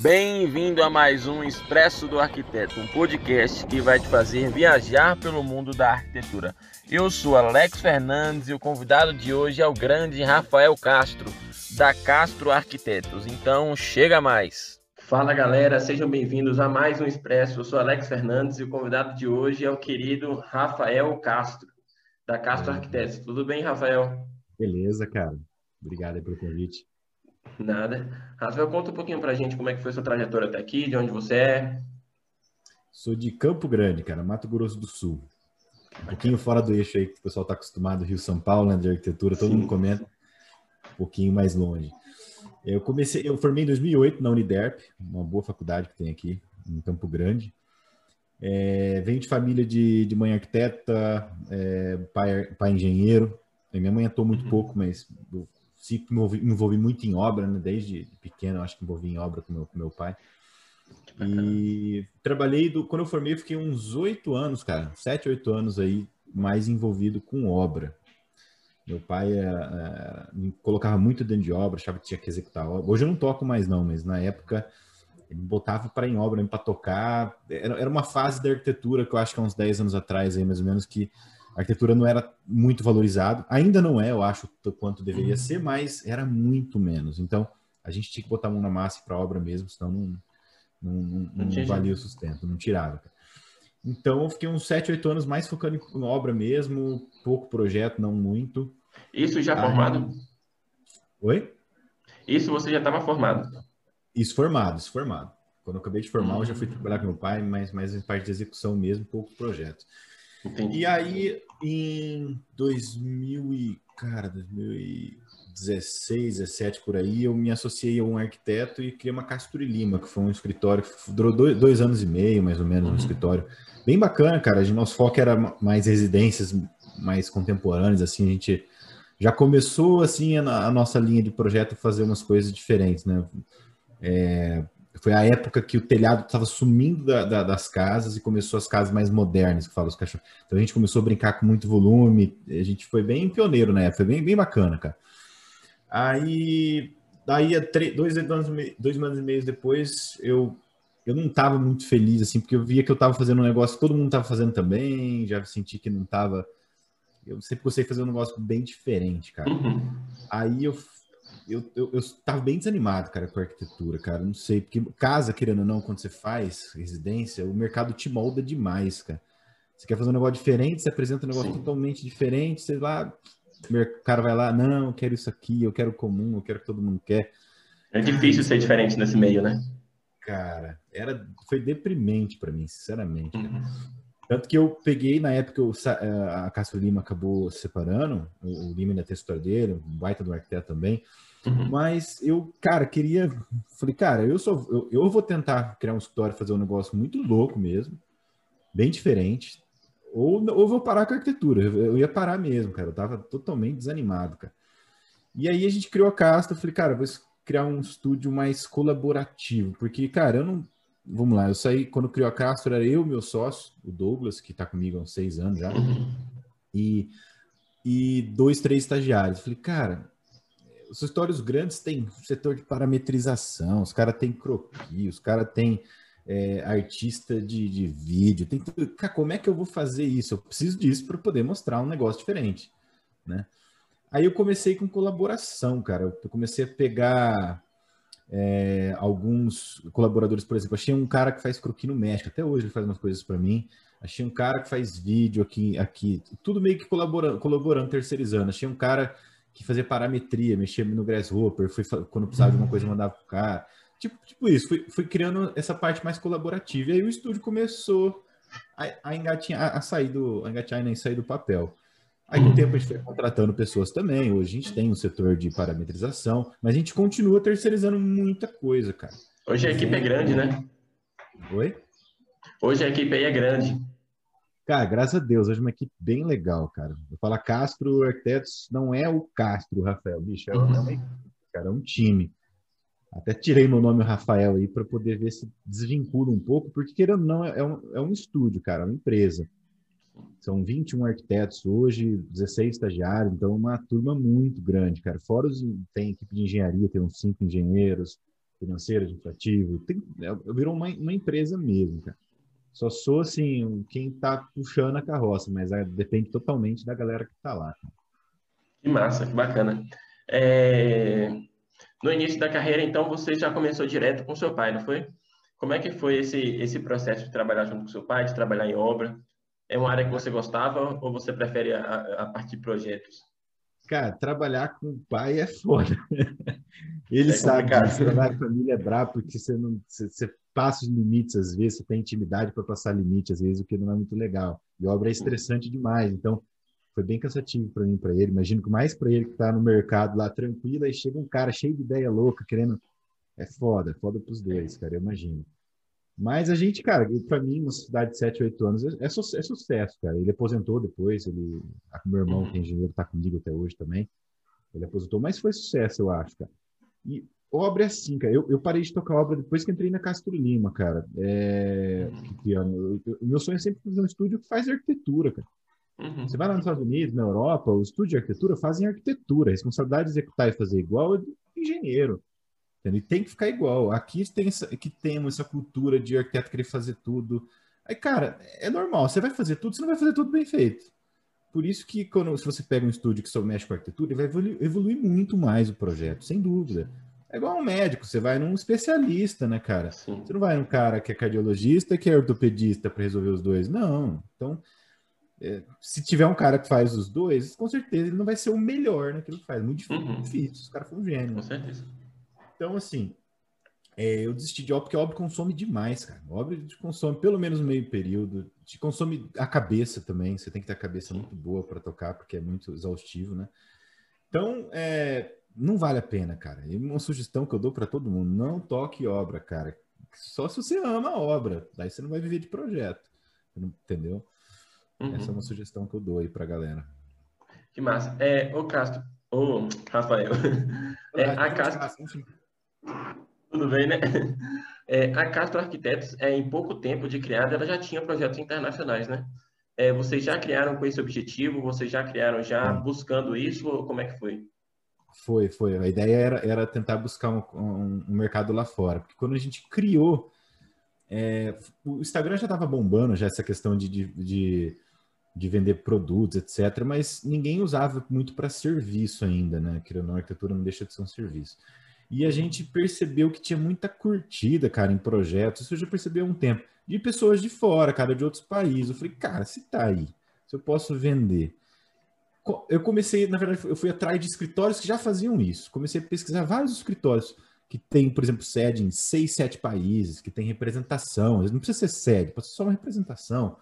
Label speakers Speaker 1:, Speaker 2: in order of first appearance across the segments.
Speaker 1: Bem-vindo a mais um Expresso do Arquiteto, um podcast que vai te fazer viajar pelo mundo da arquitetura. Eu sou Alex Fernandes e o convidado de hoje é o grande Rafael Castro, da Castro Arquitetos. Então, chega mais! Fala galera, sejam bem-vindos a mais um Expresso. Eu sou Alex Fernandes e o convidado de hoje é o querido Rafael Castro, da Castro Arquitetos. Tudo bem, Rafael?
Speaker 2: Beleza, cara. Obrigado pelo convite.
Speaker 1: Nada. Rafael, conta um pouquinho pra gente como é que foi sua trajetória até aqui, de onde você é.
Speaker 2: Sou de Campo Grande, cara, Mato Grosso do Sul. Um pouquinho fora do eixo aí que o pessoal está acostumado, Rio São Paulo, né, de arquitetura, todo Sim. mundo comenta. Um pouquinho mais longe. Eu comecei, eu formei em 2008 na Uniderp, uma boa faculdade que tem aqui em Campo Grande. É, venho de família de, de mãe arquiteta, é, pai, pai engenheiro. minha mãe atuou muito uhum. pouco, mas sempre me envolvi, me envolvi, muito em obra, né? Desde pequeno, acho que envolvi em obra com meu, com meu pai. E trabalhei, do, quando eu formei, eu fiquei uns oito anos, cara, sete, oito anos aí, mais envolvido com obra. Meu pai é, é, me colocava muito dentro de obra, achava que tinha que executar obra. Hoje eu não toco mais não, mas na época ele botava para em obra, para tocar. Era, era uma fase da arquitetura que eu acho que há uns 10 anos atrás, aí, mais ou menos, que a arquitetura não era muito valorizado. Ainda não é, eu acho, quanto deveria uhum. ser, mas era muito menos. Então, a gente tinha que botar a mão na massa para a obra mesmo, senão não, não, não, não valia o sustento, não tirava. Então, eu fiquei uns 7, 8 anos mais focando em obra mesmo, pouco projeto, não muito.
Speaker 1: Isso já formado?
Speaker 2: Oi?
Speaker 1: Isso você já estava formado?
Speaker 2: Isso formado, isso formado. Quando eu acabei de formar, eu já fui trabalhar com meu pai, mas mais em parte de execução mesmo, poucos projetos. Entendi. E aí, em 2000 e, cara, 2016, 17 por aí, eu me associei a um arquiteto e criei uma Castro Lima, que foi um escritório que durou dois, dois anos e meio, mais ou menos, uhum. um escritório bem bacana, cara. O nosso foco era mais residências mais contemporâneas, assim, a gente já começou, assim, a, a nossa linha de projeto fazer umas coisas diferentes, né? É, foi a época que o telhado estava sumindo da, da, das casas e começou as casas mais modernas, que fala os cachorros. Então a gente começou a brincar com muito volume, a gente foi bem pioneiro na época, foi bem, bem bacana, cara. Aí, daí, dois, anos, dois anos e meio depois, eu, eu não estava muito feliz, assim, porque eu via que eu estava fazendo um negócio que todo mundo estava fazendo também, já senti que não estava... Eu sempre gostei de fazer um negócio bem diferente, cara. Uhum. Aí eu eu, eu, eu tava bem desanimado, cara, com a arquitetura, cara. Não sei, porque casa, querendo ou não, quando você faz residência, o mercado te molda demais, cara. Você quer fazer um negócio diferente, você apresenta um negócio Sim. totalmente diferente, você lá, o cara vai lá, não, eu quero isso aqui, eu quero comum, eu quero que todo mundo quer.
Speaker 1: É difícil ser diferente nesse meio, né?
Speaker 2: Cara, era, foi deprimente para mim, sinceramente. Uhum. Tanto que eu peguei, na época, eu, eh, a Castro Lima acabou se separando, o Lima ainda tem a história dele, um baita do arquiteto também. Uhum. Mas eu, cara, queria. Falei, cara, eu sou. Eu, eu vou tentar criar um escritório, fazer um negócio muito louco mesmo, bem diferente. Ou, ou vou parar com a arquitetura. Eu ia parar mesmo, cara. Eu tava totalmente desanimado, cara. E aí a gente criou a Casta. Eu falei, cara, vou criar um estúdio mais colaborativo. Porque, cara, eu não. Vamos lá, eu saí. Quando criou a Castro, era eu, meu sócio, o Douglas, que tá comigo há uns seis anos já. Uhum. E, e dois, três estagiários. Eu falei, cara, os escritórios grandes têm setor de parametrização, os caras têm croquis, os caras têm é, artista de, de, vídeo, tem tudo. Cara, como é que eu vou fazer isso? Eu preciso disso para poder mostrar um negócio diferente, né? Aí eu comecei com colaboração, cara. Eu comecei a pegar é, alguns colaboradores, por exemplo, achei um cara que faz croquis no México, até hoje ele faz umas coisas para mim. Achei um cara que faz vídeo aqui, aqui, tudo meio que colaborando, colaborando, terceirizando. Achei um cara que fazia parametria, mexia no Grasshopper, fui, quando precisava de uma coisa mandava pro cara. Tipo, tipo isso, fui, fui criando essa parte mais colaborativa. E aí o estúdio começou a, a engatinhar, a sair do, a engatinhar e sair do papel. Aí com o tempo a gente foi contratando pessoas também. Hoje a gente tem um setor de parametrização, mas a gente continua terceirizando muita coisa, cara.
Speaker 1: Hoje a equipe é grande, né?
Speaker 2: Oi?
Speaker 1: Hoje a equipe aí é grande.
Speaker 2: Cara, graças a Deus, hoje é uma equipe bem legal, cara. Eu falo Castro Arquitetos não é o Castro, Rafael, bicho, é, uma equipe, cara, é um time. Até tirei meu nome Rafael aí para poder ver se desvincula um pouco, porque querendo ou não, é um, é um estúdio, cara, é uma empresa. São 21 arquitetos hoje, 16 estagiários, então é uma turma muito grande, cara. Fora os, tem equipe de engenharia, tem uns cinco engenheiros, financeiro, administrativo. Tem, é, virou uma, uma empresa mesmo, cara. Só sou, assim, quem tá puxando a carroça, mas é, depende totalmente da galera que tá lá.
Speaker 1: Que massa, que bacana. É... No início da carreira, então, você já começou direto com seu pai, não foi? Como é que foi esse, esse processo de trabalhar junto com seu pai, de trabalhar em obra? É uma área que você gostava ou você prefere a, a partir de projetos?
Speaker 2: Cara, trabalhar com o pai é foda. Ele é sabe trabalhar com família é brabo porque você não você, você passa os limites às vezes, você tem intimidade para passar limite às vezes, o que não é muito legal. E obra é estressante demais, então foi bem cansativo para mim, para ele. Imagino que mais para ele que está no mercado lá tranquilo, aí chega um cara cheio de ideia louca, querendo é foda, é foda pros dois, cara, eu imagino. Mas a gente, cara, para mim, uma cidade de 7, 8 anos é, é, sucesso, cara. Ele aposentou depois, ele, meu irmão, que é engenheiro, tá comigo até hoje também. Ele aposentou, mas foi sucesso, eu acho, cara. E obra é assim, cara. Eu, eu parei de tocar obra depois que entrei na Castro Lima, cara. É, ano? O meu sonho é sempre fazer um estúdio que faz arquitetura, cara. Uhum. Você vai lá nos Estados Unidos, na Europa, o estúdio de arquitetura fazem arquitetura. A responsabilidade de executar e fazer igual é do engenheiro. Entendeu? E tem que ficar igual. Aqui tem essa, que temos essa cultura de arquiteto querer fazer tudo. Aí, cara, é normal. Você vai fazer tudo, você não vai fazer tudo bem feito. Por isso que quando se você pega um estúdio que só mexe com arquitetura, ele vai evoluir, evoluir muito mais o projeto, sem dúvida. É igual um médico, você vai num especialista, né, cara? Sim. Você não vai num cara que é cardiologista que é ortopedista para resolver os dois. Não. Então, é, se tiver um cara que faz os dois, com certeza ele não vai ser o melhor naquilo que faz. Muito difícil. Uhum. difícil. Os caras foram um gênio.
Speaker 1: Com certeza.
Speaker 2: Então, assim, é, eu desisti de obra porque a obra consome demais, cara. A obra te consome pelo menos meio período, te consome a cabeça também. Você tem que ter a cabeça muito boa para tocar, porque é muito exaustivo, né? Então, é, não vale a pena, cara. E uma sugestão que eu dou para todo mundo: não toque obra, cara. Só se você ama a obra. Daí você não vai viver de projeto. Entendeu? Uhum. Essa é uma sugestão que eu dou aí pra galera.
Speaker 1: Que massa. É, ô Castro, ô Rafael. É, a Castro. Tudo bem, né? É, a Castro Arquitetos, é, em pouco tempo de criada, ela já tinha projetos internacionais, né? É, vocês já criaram com esse objetivo? Vocês já criaram já buscando isso? Ou como é que foi?
Speaker 2: Foi, foi. A ideia era, era tentar buscar um, um, um mercado lá fora. Porque quando a gente criou, é, o Instagram já estava bombando, já essa questão de, de, de, de, vender produtos, etc. Mas ninguém usava muito para serviço ainda, né? Que na arquitetura não deixa de ser um serviço. E a gente percebeu que tinha muita curtida, cara, em projetos. Isso eu já percebi há um tempo. De pessoas de fora, cara, de outros países. Eu falei, cara, se tá aí, se eu posso vender. Eu comecei, na verdade, eu fui atrás de escritórios que já faziam isso. Comecei a pesquisar vários escritórios que tem, por exemplo, sede em seis, sete países, que tem representação. Não precisa ser sede, pode ser só uma representação.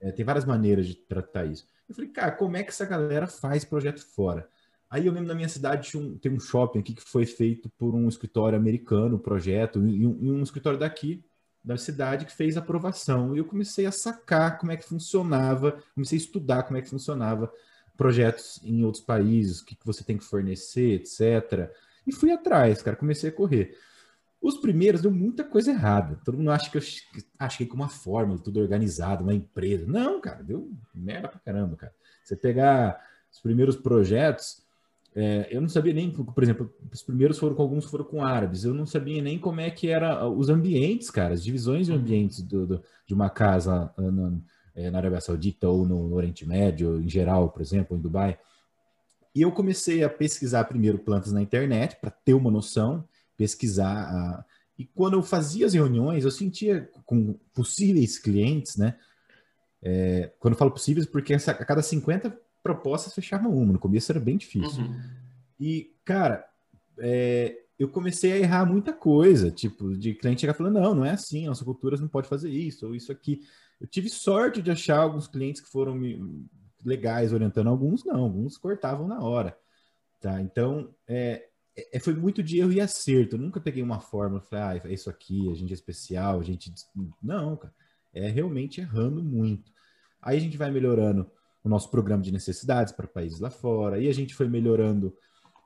Speaker 2: É, tem várias maneiras de tratar isso. Eu falei, cara, como é que essa galera faz projeto fora? Aí eu lembro na minha cidade um, tem um shopping aqui que foi feito por um escritório americano, um projeto, e um, e um escritório daqui, da cidade, que fez aprovação. E eu comecei a sacar como é que funcionava, comecei a estudar como é que funcionava projetos em outros países, o que, que você tem que fornecer, etc. E fui atrás, cara, comecei a correr. Os primeiros deu muita coisa errada. Todo mundo acha que eu achei com uma fórmula, tudo organizado, uma empresa. Não, cara, deu merda pra caramba, cara. Você pegar os primeiros projetos, é, eu não sabia nem, por exemplo, os primeiros foram com alguns foram com árabes. Eu não sabia nem como é que era os ambientes, cara, as divisões de ambientes do, do, de uma casa ah, na, é, na, Arábia Saudita ou no, no, Oriente Médio, em geral, por exemplo, em Dubai. E eu comecei a pesquisar primeiro plantas na internet para ter uma noção, pesquisar. A... E quando eu fazia as reuniões, eu sentia com possíveis clientes, né? É, quando eu falo possíveis, porque a cada 50 propostas fechavam uma. No começo era bem difícil. Uhum. E, cara, é, eu comecei a errar muita coisa, tipo, de cliente chegar falando, não, não é assim, nossa cultura não pode fazer isso, ou isso aqui. Eu tive sorte de achar alguns clientes que foram me, legais orientando alguns, não, alguns cortavam na hora. Tá? Então, é, é, foi muito de erro e acerto. Eu nunca peguei uma fórmula e falei, ah, é isso aqui, a gente é especial, a gente. Não, cara. É realmente errando muito. Aí a gente vai melhorando o nosso programa de necessidades para países lá fora, aí a gente foi melhorando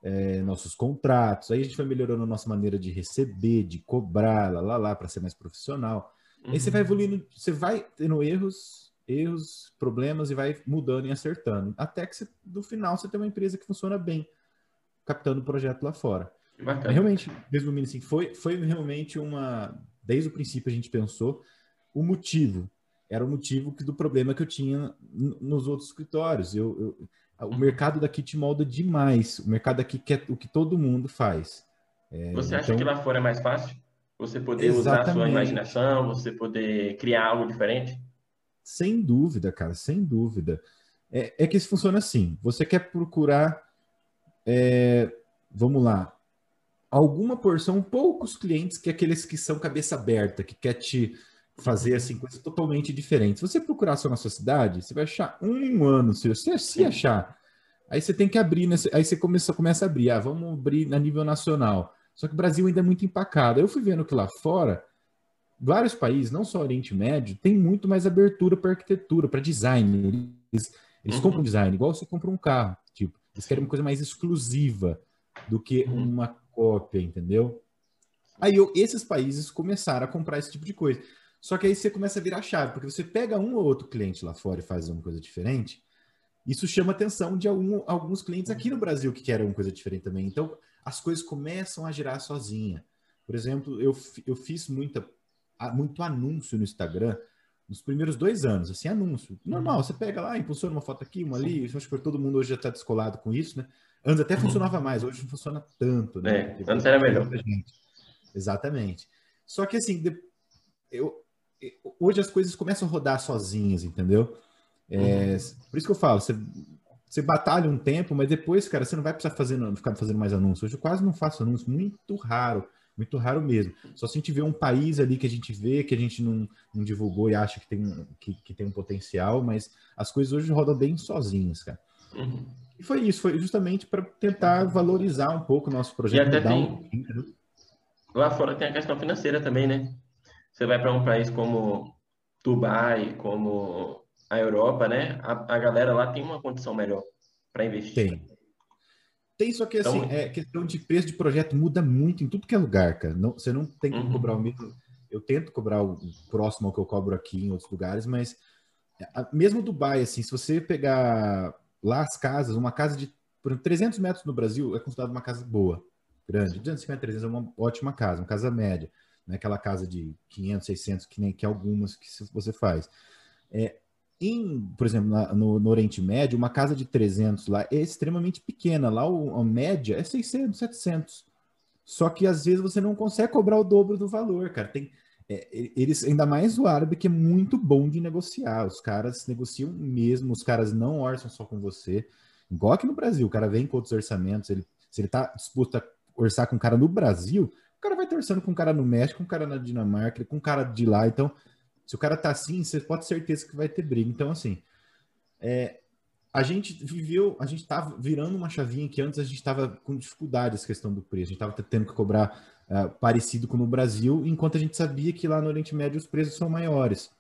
Speaker 2: é, nossos contratos, aí a gente foi melhorando a nossa maneira de receber, de cobrar, lá, lá, lá, para ser mais profissional. Uhum. Aí você vai uhum. evoluindo, você vai tendo erros, erros, problemas e vai mudando e acertando, até que você, no final você tem uma empresa que funciona bem, captando o projeto lá fora. Bacana. Realmente, resumindo assim, foi, foi realmente uma. Desde o princípio a gente pensou o motivo. Era o motivo do problema que eu tinha nos outros escritórios. Eu, eu, o mercado daqui te molda demais. O mercado daqui quer o que todo mundo faz.
Speaker 1: É, você acha então... que lá fora é mais fácil? Você poder Exatamente. usar a sua imaginação, você poder criar algo diferente?
Speaker 2: Sem dúvida, cara, sem dúvida. É, é que isso funciona assim. Você quer procurar, é, vamos lá, alguma porção, poucos clientes que aqueles que são cabeça aberta, que quer te fazer assim coisas totalmente diferentes. Se você procurar só na sua cidade, você vai achar um ano, se você se achar, aí você tem que abrir, nesse, aí você começa, começa a abrir, ah, vamos abrir a nível nacional. Só que o Brasil ainda é muito empacado. Eu fui vendo que lá fora, vários países, não só Oriente Médio, tem muito mais abertura para arquitetura, para design. Eles, eles uhum. compram design, igual você compra um carro. Tipo, eles querem uma coisa mais exclusiva do que uhum. uma cópia, entendeu? Aí eu, esses países começaram a comprar esse tipo de coisa. Só que aí você começa a virar chave, porque você pega um ou outro cliente lá fora e faz uma coisa diferente, isso chama a atenção de algum, alguns clientes aqui no Brasil que querem uma coisa diferente também. Então, as coisas começam a girar sozinha. Por exemplo, eu, eu fiz muita, muito anúncio no Instagram nos primeiros dois anos, assim, anúncio. Normal, você pega lá, impulsiona uma foto aqui, uma ali, eu acho que todo mundo hoje já está descolado com isso, né? Antes até funcionava mais, hoje não funciona tanto,
Speaker 1: né? É, antes era melhor.
Speaker 2: Exatamente. Só que assim, eu, hoje as coisas começam a rodar sozinhas, entendeu? É, uhum. Por isso que eu falo, você você batalha um tempo, mas depois, cara, você não vai precisar fazer, ficar fazendo mais anúncios. Hoje eu quase não faço anúncios, muito raro, muito raro mesmo. Só se a gente vê um país ali que a gente vê, que a gente não, não divulgou e acha que tem, que, que, tem um potencial, mas as coisas hoje rodam bem sozinhas, cara. Uhum. E foi isso, foi justamente para tentar valorizar um pouco o nosso projeto.
Speaker 1: E até tem... Um... Lá fora tem a questão financeira também, né? Você vai para um país como Dubai, como a Europa, né? A, a galera lá tem uma condição melhor para investir.
Speaker 2: Tem. Tem, só que assim, então, é questão de preço de projeto muda muito em tudo que é lugar, cara. Não, você não tem que uhum. cobrar o mesmo. Eu tento cobrar o próximo ao que eu cobro aqui em outros lugares, mas mesmo Dubai, assim, se você pegar lá as casas, uma casa de por 300 metros no Brasil é considerada uma casa boa, grande. 250, 300 é uma ótima casa, uma casa média. Não é aquela casa de 500, 600 que nem que algumas que você faz. É, em, por exemplo, no, no, Oriente Médio, uma casa de 300 lá é extremamente pequena. Lá o, a média é 600, 700. Só que às vezes você não consegue cobrar o dobro do valor, cara. Tem, é, eles, ainda mais o árabe, que é muito bom de negociar. Os caras negociam mesmo, os caras não orçam só com você. Igual aqui no Brasil, o cara vem com outros orçamentos. Ele, se ele tá disposto a orçar com um cara no Brasil, o cara vai torcendo com um cara no México, com cara na Dinamarca, com cara de lá. Então, se o cara tá assim, você pode ter certeza que vai ter briga. Então, assim, é, a gente viveu, a gente estava virando uma chavinha que antes a gente estava com dificuldade essa questão do preço. A gente estava tendo que cobrar uh, parecido com no Brasil, enquanto a gente sabia que lá no Oriente Médio os preços são maiores.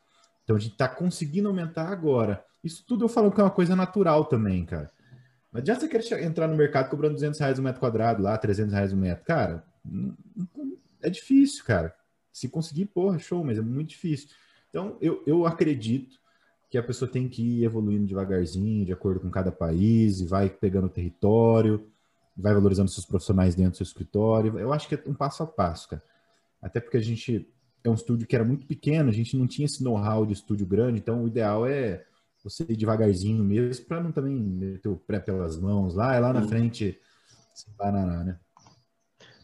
Speaker 2: Então a gente está conseguindo aumentar agora. Isso tudo eu falo que é uma coisa natural também, cara. Não adianta você querer entrar no mercado cobrando 200 reais um metro quadrado lá, 300 reais um metro. Cara, é difícil, cara. Se conseguir, porra, show, mas é muito difícil. Então, eu, eu acredito que a pessoa tem que ir evoluindo devagarzinho, de acordo com cada país, e vai pegando o território, vai valorizando seus profissionais dentro do seu escritório. Eu acho que é um passo a passo, cara. Até porque a gente é um estúdio que era muito pequeno, a gente não tinha esse know-how de estúdio grande, então o ideal é você ir devagarzinho mesmo, para não também meter o pré pelas mãos lá, e lá na uhum. frente se bananar, né?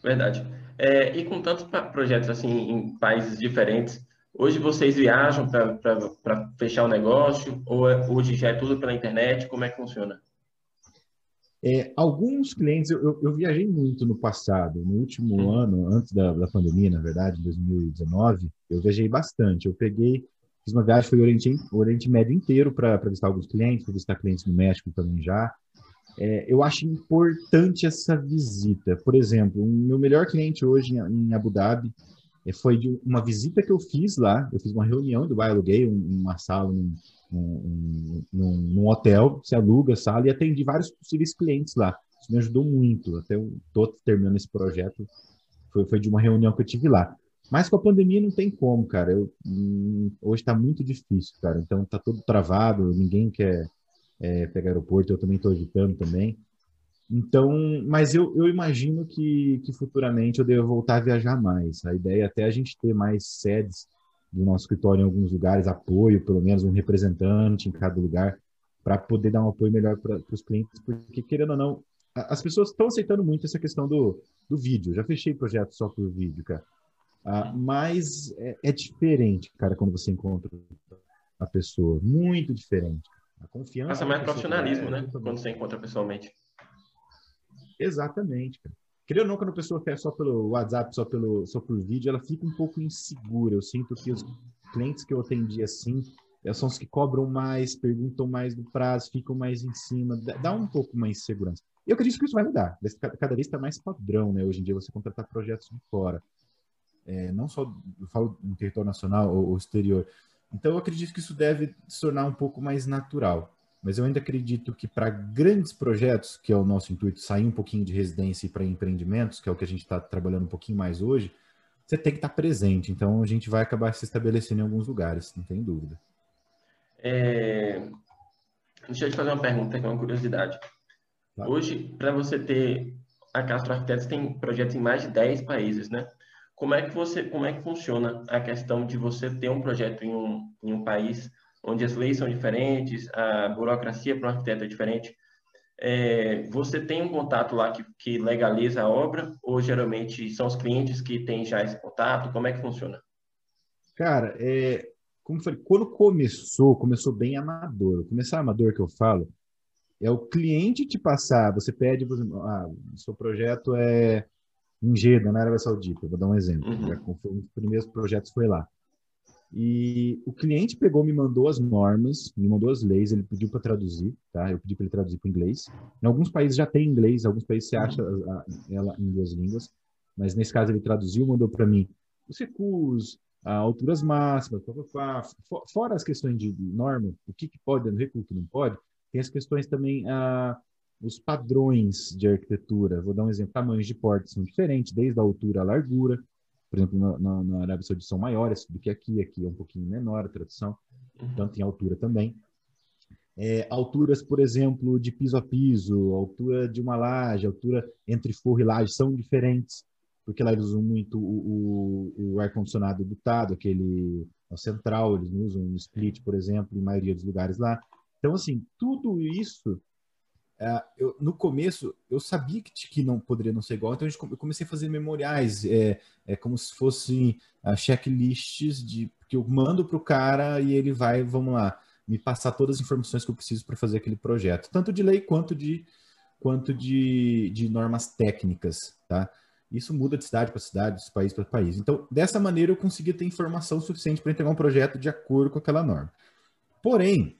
Speaker 1: Verdade. É, e com tantos projetos assim em países diferentes, Hoje vocês viajam para fechar o negócio ou é, hoje já é tudo pela internet? Como é que funciona?
Speaker 2: É, alguns clientes, eu, eu, viajei muito no passado, no último hum. ano, antes da, da pandemia, na verdade, em 2019, eu viajei bastante. Eu peguei, fiz uma viagem, foi o Oriente, Oriente Médio inteiro para visitar alguns clientes, para visitar clientes no México também já. É, eu acho importante essa visita. Por exemplo, o meu melhor cliente hoje em Abu Dhabi, foi de uma visita que eu fiz lá. Eu fiz uma reunião do bairro, aluguei uma sala num, num, num, num, hotel, se aluga a sala e atendi vários possíveis clientes lá. Isso me ajudou muito. Até eu estou terminando esse projeto. Foi, foi de uma reunião que eu tive lá. Mas com a pandemia não tem como, cara. Eu, hum, hoje está muito difícil, cara. Então está tudo travado, ninguém quer é, pegar aeroporto. Eu também estou evitando também. Então, mas eu, eu imagino que, que futuramente eu devo voltar a viajar mais. A ideia é até a gente ter mais sedes do nosso escritório em alguns lugares, apoio, pelo menos um representante em cada lugar, para poder dar um apoio melhor para os clientes, porque querendo ou não, as pessoas estão aceitando muito essa questão do, do vídeo. Eu já fechei projeto só por vídeo, cara. Ah, mas é, é, diferente, cara, quando você encontra a pessoa. Muito diferente.
Speaker 1: A confiança. Passa mais profissionalismo, é, né? Quando você encontra pessoalmente.
Speaker 2: Exatamente, cara. Ou não, quando a pessoa quer só pelo WhatsApp, só, pelo, só por vídeo, ela fica um pouco insegura. Eu sinto que os clientes que eu atendi assim eh, são os que cobram mais, perguntam mais do prazo, ficam mais em cima, dá um pouco mais de segurança. E eu acredito que isso vai mudar. Cada vez está mais padrão, né? Hoje em dia, você contratar projetos de fora. É, não só, eu falo no território nacional ou, ou exterior. Então, eu acredito que isso deve se tornar um pouco mais natural mas eu ainda acredito que para grandes projetos, que é o nosso intuito, sair um pouquinho de residência e para empreendimentos, que é o que a gente está trabalhando um pouquinho mais hoje, você tem que estar tá presente. Então a gente vai acabar se estabelecendo em alguns lugares, não tem dúvida.
Speaker 1: É... Deixa eu te fazer uma pergunta, que é uma curiosidade. Claro. Hoje, para você ter a Castro Arquitetos tem projetos em mais de 10 países, né? Como é que você, como é que funciona a questão de você ter um projeto em um, em um país onde as leis são diferentes, a burocracia para um arquiteto é diferente. É, você tem um contato lá que, que legaliza a obra ou geralmente são os clientes que têm já esse contato? Como é que funciona?
Speaker 2: Cara, é, como falei, quando começou, começou bem amador. Começar amador que eu falo, é o cliente te passar, você pede, por exemplo, ah, seu projeto é em Jeddah, na Arábia Saudita, vou dar um exemplo. Uhum. Já, um dos primeiros projetos foi lá. E o cliente pegou, me mandou as normas, me mandou as leis, ele pediu para traduzir, tá? Eu pedi para ele traduzir para inglês. Em alguns países já tem inglês, em alguns países você acha ela em duas línguas, mas nesse caso ele traduziu, mandou para mim os recursos, alturas máximas, pá, fora as questões de norma, o que, que pode no recurso, o que não pode, tem as questões também, ah, os padrões de arquitetura. Vou dar um exemplo, tamanhos de portas são diferentes, desde a altura à largura por exemplo, na, na, na Arábia Saudita são maiores do que aqui, aqui é um pouquinho menor a tradução, uhum. tanto em altura também. É, alturas, por exemplo, de piso a piso, altura de uma laje, altura entre forro e laje são diferentes, porque lá eles usam muito o, o, o ar-condicionado dutado, aquele central, eles usam um split, por exemplo, em maioria dos lugares lá. Então, assim, tudo isso é, eu, no começo eu sabia que, que não poderia não ser igual, então eu comecei a fazer memoriais, é, é como se fossem uh, checklists de que eu mando para o cara e ele vai, vamos lá, me passar todas as informações que eu preciso para fazer aquele projeto, tanto de lei quanto de quanto de, de normas técnicas, tá? Isso muda de cidade para cidade, de país para país. Então, dessa maneira eu conseguia ter informação suficiente para entregar um projeto de acordo com aquela norma. Porém,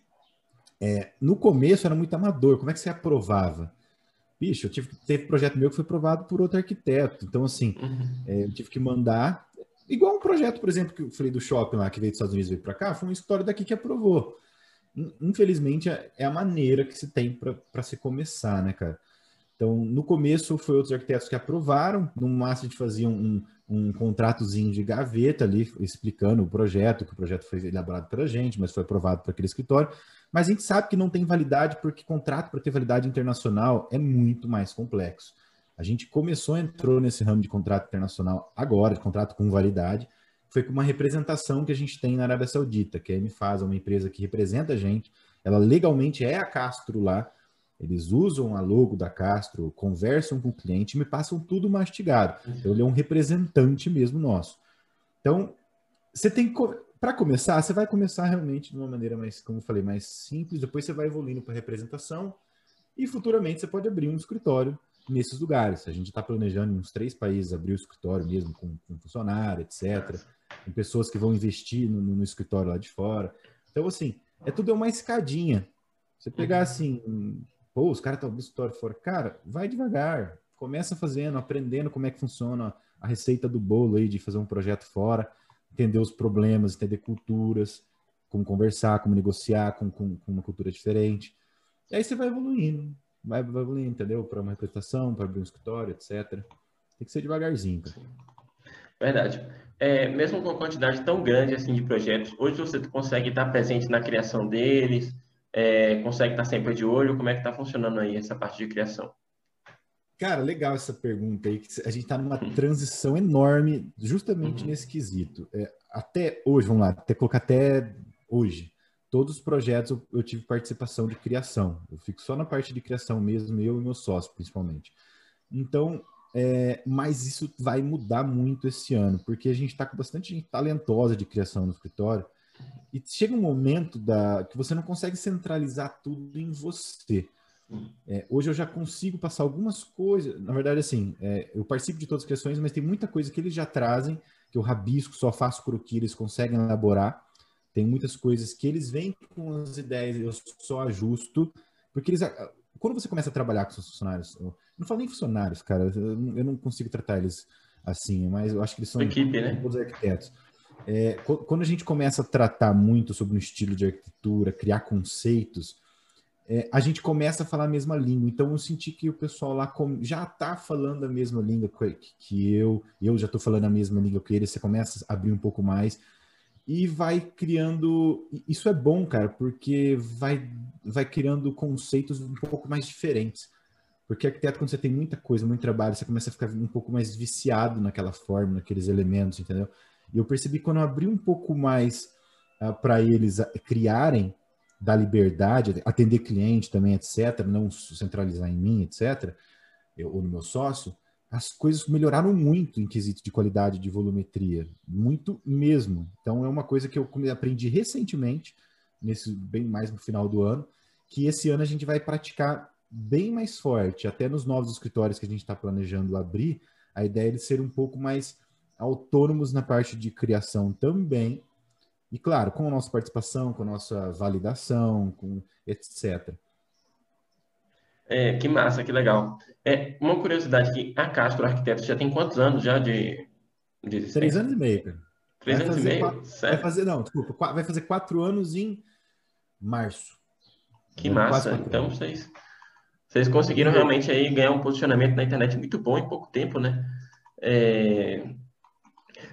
Speaker 2: é, no começo era muito amador. Como é que você aprovava? Bicho, eu tive que teve projeto meu que foi aprovado por outro arquiteto. Então, assim, uhum. é, eu tive que mandar. Igual um projeto, por exemplo, que eu falei do shopping lá, que veio dos Estados Unidos e veio para cá, foi um escritório daqui que aprovou. Infelizmente, é, é a maneira que se tem para se começar, né, cara? Então, no começo, foi outros arquitetos que aprovaram. No máximo, a gente fazia um, um contratozinho de gaveta ali, explicando o projeto, que o projeto foi elaborado pela gente, mas foi aprovado para aquele escritório. Mas a gente sabe que não tem validade, porque contrato para ter validade internacional é muito mais complexo. A gente começou, entrou nesse ramo de contrato internacional agora, de contrato com validade, foi com uma representação que a gente tem na Arábia Saudita, que a MFAS é uma empresa que representa a gente, ela legalmente é a Castro lá, eles usam a logo da Castro, conversam com o cliente me passam tudo mastigado. Então, ele é um representante mesmo nosso. Então, você tem que para começar, você vai começar realmente de uma maneira mais, como eu falei, mais simples, depois você vai evoluindo para representação e futuramente você pode abrir um escritório nesses lugares. A gente está planejando em uns três países abrir o escritório mesmo com, com funcionário, etc. Com pessoas que vão investir no, no, escritório lá de fora. Então, assim, é tudo uma escadinha. Você pegar uhum. assim, pô, os caras estão abrindo escritório fora. Cara, vai devagar. Começa fazendo, aprendendo como é que funciona a receita do bolo aí de fazer um projeto fora entender os problemas, entender culturas, como conversar, como negociar com, com, com uma cultura diferente. E aí você vai evoluindo, vai, vai evoluindo, entendeu? Para uma representação, para abrir um escritório, etc. Tem que ser devagarzinho, cara.
Speaker 1: Verdade. É, mesmo com uma quantidade tão grande assim de projetos, hoje você consegue estar presente na criação deles, é, consegue estar sempre de olho. Como é que está funcionando aí essa parte de criação?
Speaker 2: Cara, legal essa pergunta aí. A gente está numa transição enorme, justamente uhum. nesse quesito. É, até hoje, vamos lá, até colocar até hoje. Todos os projetos eu, eu, tive participação de criação. Eu fico só na parte de criação mesmo, eu e meu sócio, principalmente. Então, é, mas isso vai mudar muito esse ano, porque a gente está com bastante gente talentosa de criação no escritório. E chega um momento da, que você não consegue centralizar tudo em você. É, hoje eu já consigo passar algumas coisas. Na verdade, assim, é, eu participo de todas as criações, mas tem muita coisa que eles já trazem, que eu rabisco, só faço croquis, eles conseguem elaborar. Tem muitas coisas que eles vêm com as ideias, eu só ajusto, porque eles. Quando você começa a trabalhar com seus funcionários, eu não falo nem funcionários, cara, eu não consigo tratar eles assim, mas eu acho que eles são
Speaker 1: equipe, né?
Speaker 2: todos arquitetos. É, quando a gente começa a tratar muito sobre o estilo de arquitetura, criar conceitos, é, a gente começa a falar a mesma língua. Então eu senti que o pessoal lá já está falando a mesma língua que eu, eu já estou falando a mesma língua que ele, você começa a abrir um pouco mais e vai criando. Isso é bom, cara, porque vai, vai criando conceitos um pouco mais diferentes. Porque arquiteto, quando você tem muita coisa, muito trabalho, você começa a ficar um pouco mais viciado naquela forma, naqueles elementos, entendeu? E eu percebi que quando eu abri um pouco mais uh, ah, para eles criarem, da liberdade, atender cliente também, etc., não centralizar em mim, etc., eu, ou no meu sócio, as coisas melhoraram muito em quesito de qualidade de volumetria, muito mesmo. Então é uma coisa que eu aprendi recentemente, nesse bem mais no final do ano, que esse ano a gente vai praticar bem mais forte, até nos novos escritórios que a gente está planejando abrir, a ideia é de ser um pouco mais autônomos na parte de criação também, e claro, com a nossa participação, com a nossa validação, com etc.
Speaker 1: É, que massa, que legal. É, uma curiosidade que a Castro Arquitetos já tem quantos anos já de,
Speaker 2: de existência? Três anos e meio, cara.
Speaker 1: Três vai anos e meio?
Speaker 2: Quatro, vai fazer, não, desculpa, vai fazer quatro anos em março.
Speaker 1: Que massa. Então, vocês, vocês conseguiram realmente aí ganhar um posicionamento na internet muito bom em pouco tempo, né? É,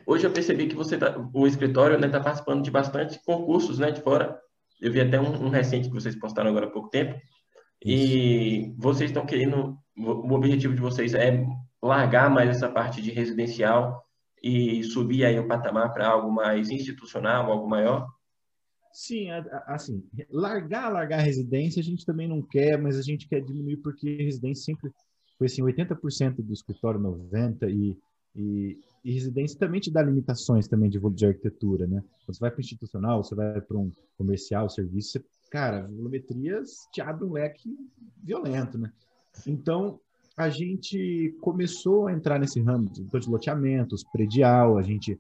Speaker 1: Hoje eu percebi que você tá, o escritório está né, tá participando de bastante concursos né, de fora. Eu vi até um, um, recente que vocês postaram agora há pouco tempo. E vocês estão querendo, o objetivo de vocês é largar mais essa parte de residencial e subir aí o patamar para algo mais institucional, algo maior?
Speaker 2: Sim, assim, largar, largar a residência a gente também não quer, mas a gente quer diminuir porque a residência sempre foi assim, 80% do escritório, 90% e, e, e residência também te dá limitações também de, de arquitetura, né? Você vai para institucional, você vai para um comercial, serviço, você, cara, volumetrias te abre um leque violento, né? Então, a gente começou a entrar nesse ramo de, de loteamentos, predial, a gente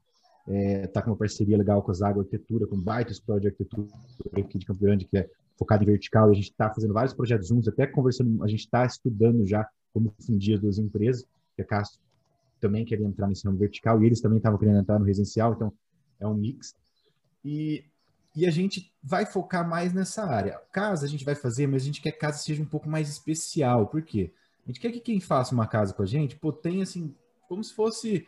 Speaker 2: é, tá com uma parceria legal com a Zago Arquitetura, com o baita escritório de arquitetura aqui de Campo Grande, que é focado em vertical, a gente está fazendo vários projetos juntos, até conversando, a gente está estudando já como fundir as duas empresas, que é Castro também queria entrar nesse ramo vertical e eles também estavam querendo entrar no residencial, então é um mix. E, e a gente vai focar mais nessa área. Casa a gente vai fazer, mas a gente quer que a casa seja um pouco mais especial. Por quê? A gente quer que quem faça uma casa com a gente, pô, tenha assim, como se fosse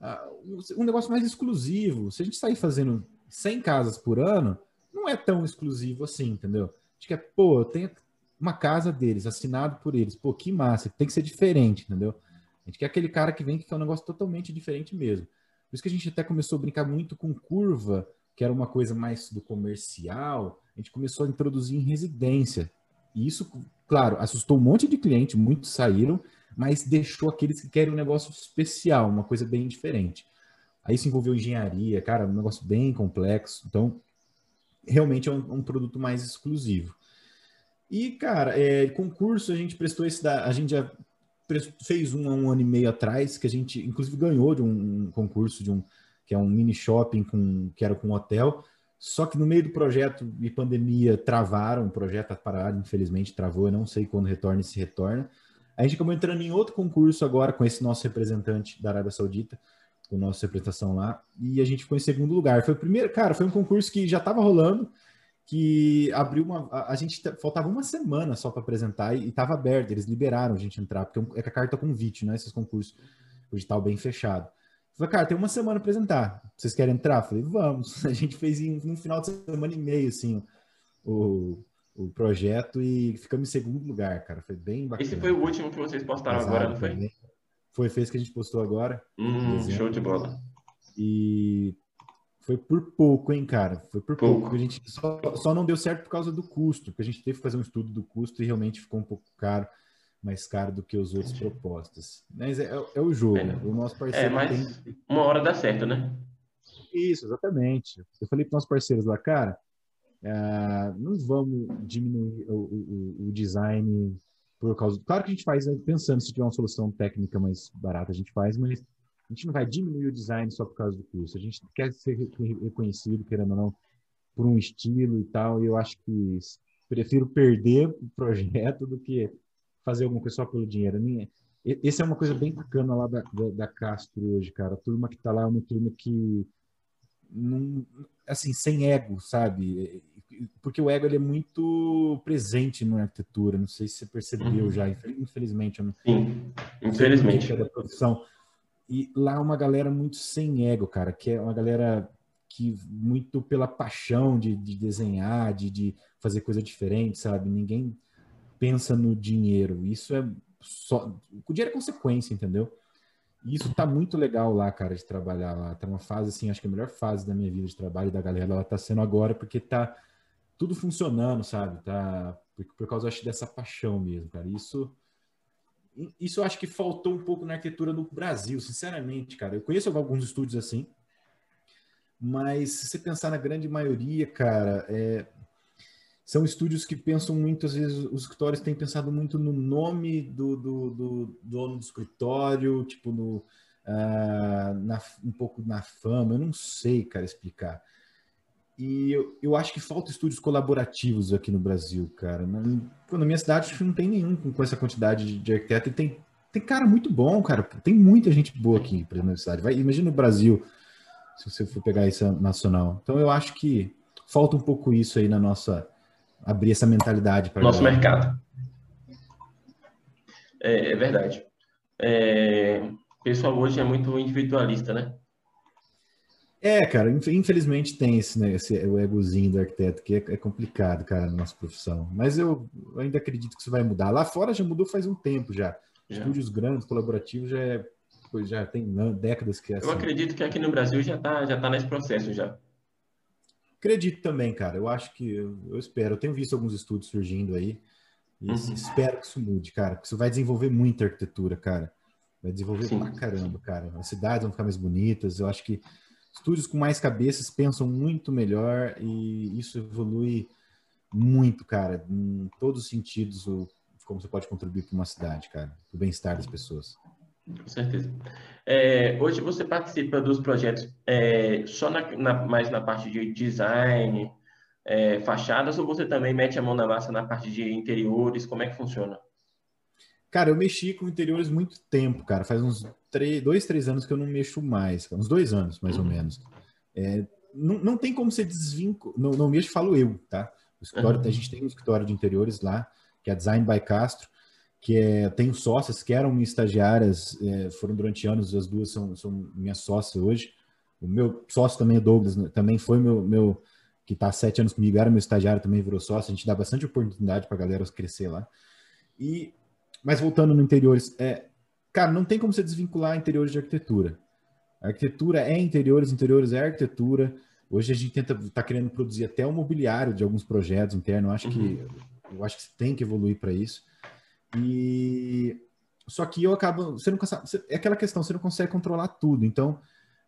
Speaker 2: uh, um negócio mais exclusivo. Se a gente sair fazendo 100 casas por ano, não é tão exclusivo assim, entendeu? A gente quer, pô, eu tenho uma casa deles, assinado por eles. Pô, que massa, tem que ser diferente, entendeu? A gente quer aquele cara que vem que é um negócio totalmente diferente mesmo. Por isso que a gente até começou a brincar muito com curva, que era uma coisa mais do comercial. A gente começou a introduzir em residência. E isso, claro, assustou um monte de cliente, muitos saíram, mas deixou aqueles que querem um negócio especial, uma coisa bem diferente. Aí se envolveu engenharia, cara, um negócio bem complexo. Então, realmente é um, um produto mais exclusivo. E, cara, é, concurso, a gente prestou esse da. A gente já fez um um ano e meio atrás, que a gente inclusive ganhou de um, concurso de um que é um mini shopping com que era com um hotel. Só que no meio do projeto e pandemia travaram, o projeto está parado, infelizmente travou, eu não sei quando retorna se retorna. A gente acabou entrando em outro concurso agora com esse nosso representante da Arábia Saudita, com nossa representação lá, e a gente ficou em segundo lugar. Foi o primeiro, cara, foi um concurso que já estava rolando, que abriu uma. A, a gente faltava uma semana só para apresentar e estava aberto, eles liberaram a gente entrar, porque é, é com a carta convite, né? Esses concursos, o edital bem fechado. Falei, cara, tem uma semana para apresentar. Vocês querem entrar? Falei, vamos. A gente fez em um final de semana e meio, assim, o, o projeto e ficamos em segundo lugar, cara. Foi bem bacana.
Speaker 1: Esse foi o último que vocês postaram Exato, agora, não foi?
Speaker 2: Também. Foi, fez que a gente postou agora.
Speaker 1: Hum, show de bola.
Speaker 2: E foi por pouco, hein, cara? Foi por pouco. pouco. A gente só, só não deu certo por causa do custo, porque a gente teve que fazer um estudo do custo e realmente ficou um pouco caro, mais caro do que os outros propostas. Mas é, é o jogo. É, o nosso parceiro.
Speaker 1: É, mas tem... uma hora dá certo, né?
Speaker 2: Isso, exatamente. Eu falei para nossos parceiros lá, cara, uh, não vamos diminuir o, o, o, design por causa. Claro que a gente faz né, pensando se tiver uma solução técnica mais barata, a gente faz, mas a gente não vai diminuir o design só por causa do custo. A gente quer ser reconhecido, querendo ou não, por um estilo e tal. E eu acho que prefiro perder o projeto do que fazer alguma coisa só pelo dinheiro. Minha, esse é uma coisa bem bacana lá da, da, da Castro hoje, cara. A turma que está lá é uma turma que não, assim, sem ego, sabe? Porque o ego ele é muito presente na arquitetura. Não sei se você percebeu uhum. já. Infelizmente, eu não.
Speaker 1: Sim, infelizmente.
Speaker 2: É da profissão. E lá é uma galera muito sem ego, cara, que é uma galera que muito pela paixão de, de desenhar, de, de fazer coisa diferente, sabe? Ninguém pensa no dinheiro. Isso é só. O dinheiro é consequência, entendeu? E isso tá muito legal lá, cara, de trabalhar lá. Tá uma fase, assim, acho que a melhor fase da minha vida de trabalho da galera, ela tá sendo agora, porque tá tudo funcionando, sabe? Tá. Por, por causa, acho, dessa paixão mesmo, cara. Isso isso eu acho que faltou um pouco na arquitetura no Brasil, sinceramente, cara. Eu conheço alguns estúdios assim, mas se você pensar na grande maioria, cara, é, são estúdios que pensam muito, às vezes os escritórios têm pensado muito no nome do, do, do dono do escritório, tipo no, uh, na, um pouco na fama, eu não sei, cara, explicar. E eu, eu acho que falta estúdios colaborativos aqui no Brasil, cara. Na, na minha cidade acho que não tem nenhum com, com essa quantidade de, de arquiteto. E tem, tem cara muito bom, cara. Tem muita gente boa aqui, por exemplo, na cidade. Vai, imagina o Brasil, se você for pegar isso nacional. Então eu acho que falta um pouco isso aí na nossa. abrir essa mentalidade
Speaker 1: para Nosso galera. mercado. É, é verdade. É, o pessoal hoje é muito individualista, né?
Speaker 2: É, cara, infelizmente tem esse, né, esse o egozinho do arquiteto, que é, é, complicado, cara, na nossa profissão. Mas eu ainda acredito que isso vai mudar. Lá fora já mudou faz um tempo já. já. Estúdios grandes, colaborativos, já, é, já tem décadas que é assim.
Speaker 1: Eu acredito que aqui no Brasil já está já tá nesse processo já.
Speaker 2: Acredito também, cara. Eu acho que, eu, eu espero. Eu tenho visto alguns estudos surgindo aí. E uhum. espero que isso mude, cara. Porque isso vai desenvolver muita arquitetura, cara. Vai desenvolver Sim. pra caramba, cara. As cidades vão ficar mais bonitas. Eu acho que Estúdios com mais cabeças pensam muito melhor e isso evolui muito, cara, em todos os sentidos, como você pode contribuir para uma cidade, cara, para o bem-estar das pessoas.
Speaker 1: Com certeza. É, hoje você participa dos projetos é, só na, na, mais na parte de design, é, fachadas, ou você também mete a mão na massa na parte de interiores? Como é que funciona?
Speaker 2: Cara, eu mexi com interiores muito tempo, cara. Faz uns três, dois, três anos que eu não mexo mais. Uns dois anos, mais ou uhum. menos. É, não, não tem como ser desvincular. Não, não mexo, falo eu, tá? O escritório, uhum. A gente tem um escritório de interiores lá, que é Design by Castro, que é, tenho sócias que eram minhas estagiárias, é, foram durante anos, as duas são, são minhas sócias hoje. O meu sócio também é Douglas, né? também foi meu, meu que está sete anos comigo, era meu estagiário, também virou sócio. A gente dá bastante oportunidade para a galera crescer lá. E mas voltando no interiores, é, cara, não tem como você desvincular interiores de arquitetura. A arquitetura é interiores, interiores é arquitetura. Hoje a gente tenta tá querendo produzir até o mobiliário de alguns projetos internos. Eu acho que uhum. eu acho que tem que evoluir para isso. E só que eu acabo, você não consegue, é aquela questão, você não consegue controlar tudo. Então,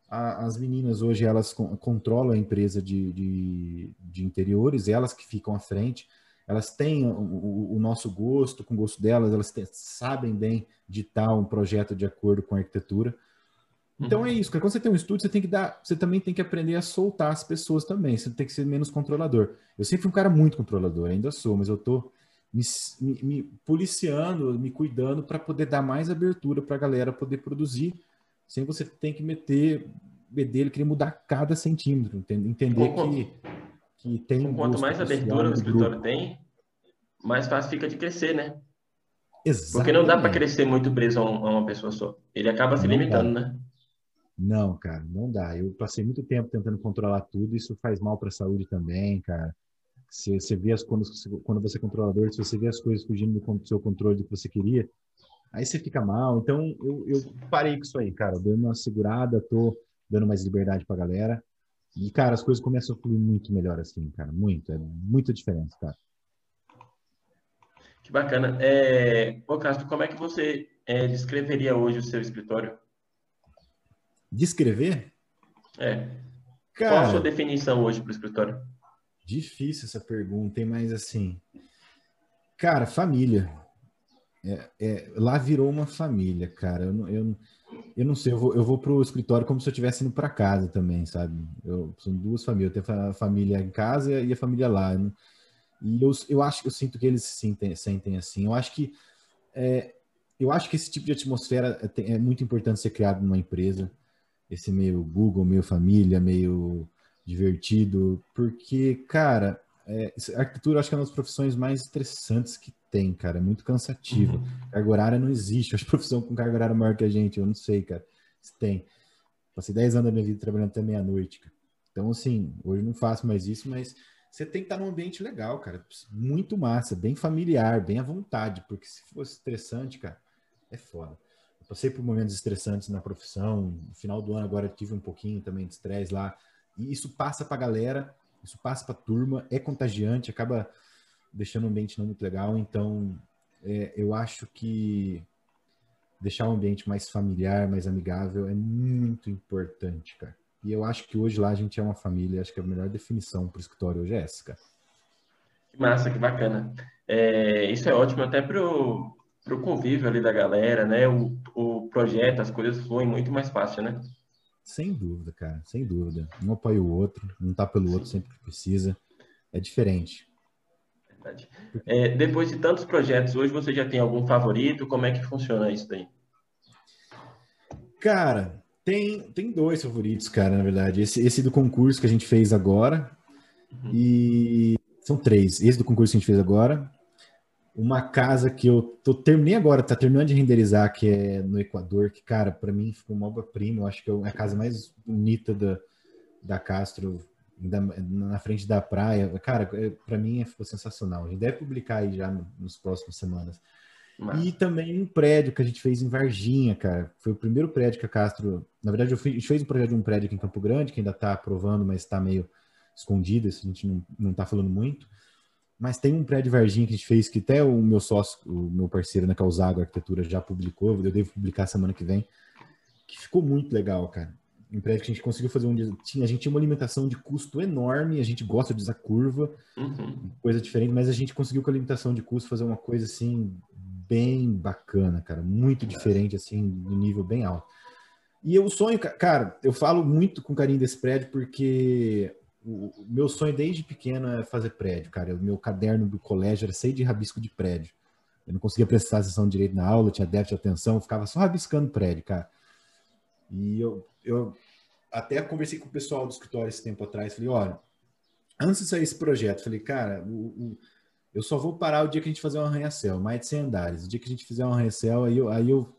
Speaker 2: a, as meninas hoje elas controlam a empresa de, de, de interiores, elas que ficam à frente elas têm o, o, o nosso gosto, com o gosto delas, elas te, sabem bem ditar um projeto de acordo com a arquitetura. Então uhum. é isso, quando você tem um estúdio, você tem que dar, você também tem que aprender a soltar as pessoas também, você tem que ser menos controlador. Eu sempre fui um cara muito controlador, ainda sou, mas eu tô me, me, me policiando, me cuidando para poder dar mais abertura para a galera poder produzir, sem você ter que meter bedelho, querer mudar cada centímetro, entender, entender que que tem.
Speaker 1: Então, quanto mais abertura o escritório grupo. tem, mais fácil fica de crescer, né? Exatamente. Porque não dá para crescer muito preso a, uma pessoa só. Ele acaba se não limitando, dá. né?
Speaker 2: Não, cara, não dá. Eu passei muito tempo tentando controlar tudo, isso faz mal para a saúde também, cara. Se você vê as quando, quando você é controlador, se você vê as coisas fugindo do seu controle do que você queria, aí você fica mal. Então eu, eu parei com isso aí, cara. Dando uma segurada, tô dando mais liberdade pra galera. E, cara, as coisas começam a fluir muito melhor assim, cara. Muito. É muita diferença, cara.
Speaker 1: Que bacana. É... Ô, Castro, como é que você é, descreveria hoje o seu escritório?
Speaker 2: Descrever?
Speaker 1: É. Cara, Qual a sua definição hoje para o escritório?
Speaker 2: Difícil essa pergunta, hein? mas assim. Cara, família. É, é, lá virou uma família, cara. Eu, eu, eu não sei, eu vou, eu vou pro escritório como se eu estivesse indo para casa também, sabe? Eu, são duas famílias. Eu tenho a família em casa e a família lá. E eu, eu acho que eu sinto que eles se sentem, sentem assim. Eu acho que é, eu acho que esse tipo de atmosfera é, é muito importante ser criado numa empresa. Esse meio Google, meio família, meio divertido, porque, cara, é, arquitetura acho que é uma das profissões mais estressantes que tem, cara. É muito cansativa. Uhum. Carga horária não existe. Acho profissão com carga horária maior que a gente, eu não sei, cara. Se tem. Passei 10 anos da minha vida trabalhando até meia-noite, cara. Então, assim, hoje não faço mais isso, mas você tem que estar num ambiente legal, cara. Muito massa, bem familiar, bem à vontade, porque se fosse estressante, cara, é foda. Eu passei por momentos estressantes na profissão. No final do ano agora tive um pouquinho também de estresse lá. E isso passa pra galera, isso passa pra turma, é contagiante, acaba deixando o ambiente não muito legal. Então, é, eu acho que deixar o ambiente mais familiar, mais amigável é muito importante, cara. E eu acho que hoje lá a gente é uma família, acho que a melhor definição para o escritório hoje é essa, cara.
Speaker 1: Que massa, que bacana. É, isso é ótimo até para o convívio ali da galera, né? O, o projeto, as coisas fluem muito mais fácil, né?
Speaker 2: Sem dúvida, cara, sem dúvida. Um apoia o outro, um tá pelo Sim. outro sempre que precisa. É diferente.
Speaker 1: Verdade. É, depois de tantos projetos, hoje você já tem algum favorito? Como é que funciona isso daí?
Speaker 2: Cara, tem, tem dois favoritos, cara, na verdade. Esse, esse do concurso que a gente fez agora. Uhum. E são três. Esse do concurso que a gente fez agora. Uma casa que eu tô, terminei agora, tá terminando de renderizar, que é no Equador, que, cara, para mim ficou uma obra-prima. Eu acho que é a casa mais bonita da, da Castro, na frente da praia. Cara, é, para mim ficou sensacional. A gente deve publicar aí já nos próximas semanas. Mas... E também um prédio que a gente fez em Varginha, cara. Foi o primeiro prédio que a Castro. Na verdade, a gente fez um projeto de um prédio aqui em Campo Grande, que ainda está aprovando, mas está meio escondido, isso a gente não, não tá falando muito. Mas tem um prédio Varginha que a gente fez, que até o meu sócio, o meu parceiro na né, Causago Arquitetura já publicou, eu devo publicar semana que vem, que ficou muito legal, cara. Um prédio que a gente conseguiu fazer um. Tinha, a gente tinha uma limitação de custo enorme, a gente gosta de usar curva, uhum. coisa diferente, mas a gente conseguiu com a limitação de custo fazer uma coisa assim bem bacana, cara, muito diferente, assim, no nível bem alto. E o sonho, cara, eu falo muito com carinho desse prédio porque o, meu sonho desde pequeno é fazer prédio, cara. O meu caderno do colégio era cheio de rabisco de prédio. Eu não conseguia prestar atenção direito na aula, tinha déficit de atenção, ficava só rabiscando prédio, cara. E eu, eu até conversei com o pessoal do escritório esse tempo atrás, falei, olha, antes de sair esse projeto, falei, cara, o, o eu só vou parar o dia que a gente fazer um arranha-céu, mais de 100 andares. O dia que a gente fizer um arranha-céu, aí eu, aí, eu,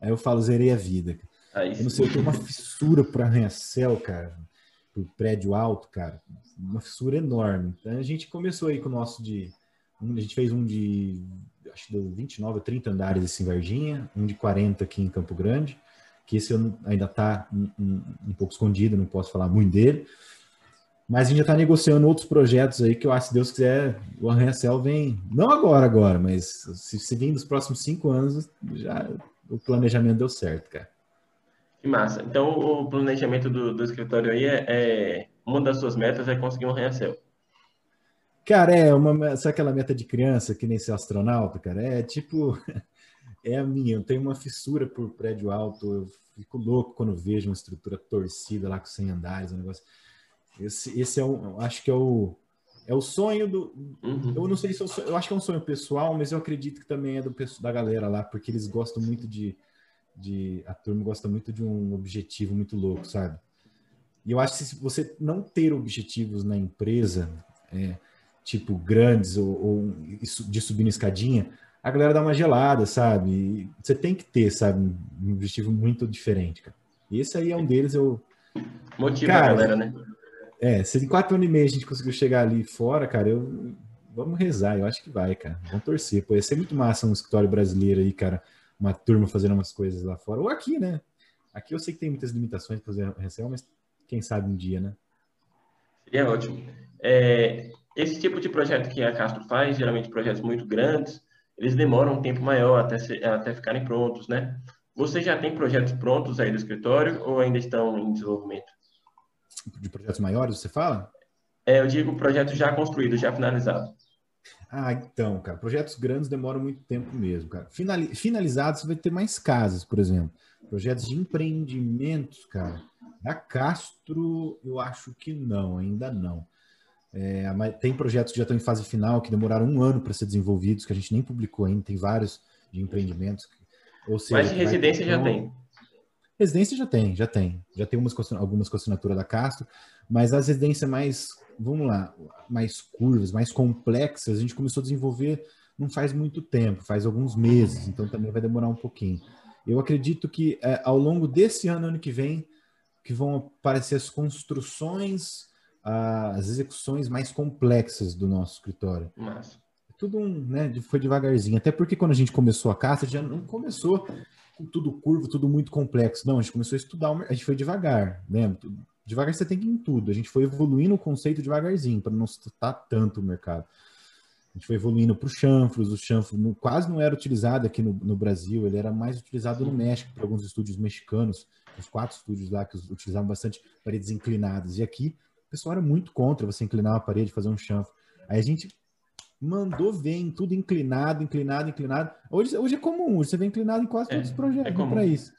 Speaker 2: aí eu falo, zerei a vida. Aí, eu não sei, eu tenho uma fissura para arranha-céu, cara, pro prédio alto, cara. Uma fissura enorme. Então a gente começou aí com o nosso de. Um, a gente fez um de acho que 29 a 30 andares assim, em Varginha, um de 40 aqui em Campo Grande, que esse ainda está um, um, um pouco escondido, não posso falar muito dele. Mas a gente já está negociando outros projetos aí que eu acho, se Deus quiser, o Arranha-Céu vem, não agora, agora, mas se, se vir nos próximos cinco anos, já o planejamento deu certo, cara.
Speaker 1: Que massa. Então, o planejamento do, do escritório aí é, é, Uma das suas metas é conseguir um arranha-céu.
Speaker 2: Cara, é uma. Sabe aquela meta de criança que nem ser astronauta, cara? É tipo. É a minha. Eu tenho uma fissura por prédio alto. Eu fico louco quando vejo uma estrutura torcida lá com 100 andares, um negócio. Esse, esse é o, acho que é o, é o sonho do. Uhum. Eu não sei se eu, eu acho que é um sonho pessoal, mas eu acredito que também é do da galera lá, porque eles gostam muito de, de. A turma gosta muito de um objetivo muito louco, sabe? E eu acho que se você não ter objetivos na empresa, é, tipo grandes ou, ou de subir na escadinha, a galera dá uma gelada, sabe? Você tem que ter, sabe, um objetivo muito diferente, cara. E esse aí é um deles, eu.
Speaker 1: Motiva cara, a galera, né?
Speaker 2: É, se em quatro anos e meio a gente conseguiu chegar ali fora, cara, eu vamos rezar, eu acho que vai, cara. Vamos torcer. Pô, ia ser muito massa um escritório brasileiro aí, cara. Uma turma fazendo umas coisas lá fora. Ou aqui, né? Aqui eu sei que tem muitas limitações para fazer recém, mas quem sabe um dia, né?
Speaker 1: Seria ótimo. É, esse tipo de projeto que a Castro faz, geralmente projetos muito grandes, eles demoram um tempo maior até, se, até ficarem prontos, né? Você já tem projetos prontos aí do escritório ou ainda estão em desenvolvimento?
Speaker 2: De projetos maiores, você fala?
Speaker 1: É, eu digo projetos já construídos, já finalizados.
Speaker 2: Ah, então, cara, projetos grandes demoram muito tempo mesmo, cara. Finalizados, você vai ter mais casas, por exemplo. Projetos de empreendimentos, cara. Da Castro, eu acho que não, ainda não. É, tem projetos que já estão em fase final, que demoraram um ano para ser desenvolvidos, que a gente nem publicou ainda, tem vários de empreendimentos.
Speaker 1: Ou seja, Mas residência já tem.
Speaker 2: Residência já tem, já tem. Já tem umas, algumas com assinatura da Castro, mas as residências mais, vamos lá, mais curvas, mais complexas, a gente começou a desenvolver não faz muito tempo, faz alguns meses, então também vai demorar um pouquinho. Eu acredito que é, ao longo desse ano, ano que vem, que vão aparecer as construções as execuções mais complexas do nosso escritório. Massa. Tudo um, né, foi devagarzinho. Até porque quando a gente começou a casa, já não começou com tudo curvo, tudo muito complexo. Não, a gente começou a estudar, a gente foi devagar, né? Devagar você tem que ir em tudo. A gente foi evoluindo o conceito devagarzinho, para não estar tanto o mercado. A gente foi evoluindo para o chanfros, o chanfro quase não era utilizado aqui no, no, Brasil, ele era mais utilizado no México, por alguns estúdios mexicanos, os quatro estúdios lá que utilizavam bastante paredes inclinadas. E aqui pessoal era muito contra você inclinar uma parede, fazer um chanfro. Aí a gente mandou ver em tudo inclinado, inclinado, inclinado. Hoje, hoje é comum, você vê inclinado em quase todos os é, projetos é para isso.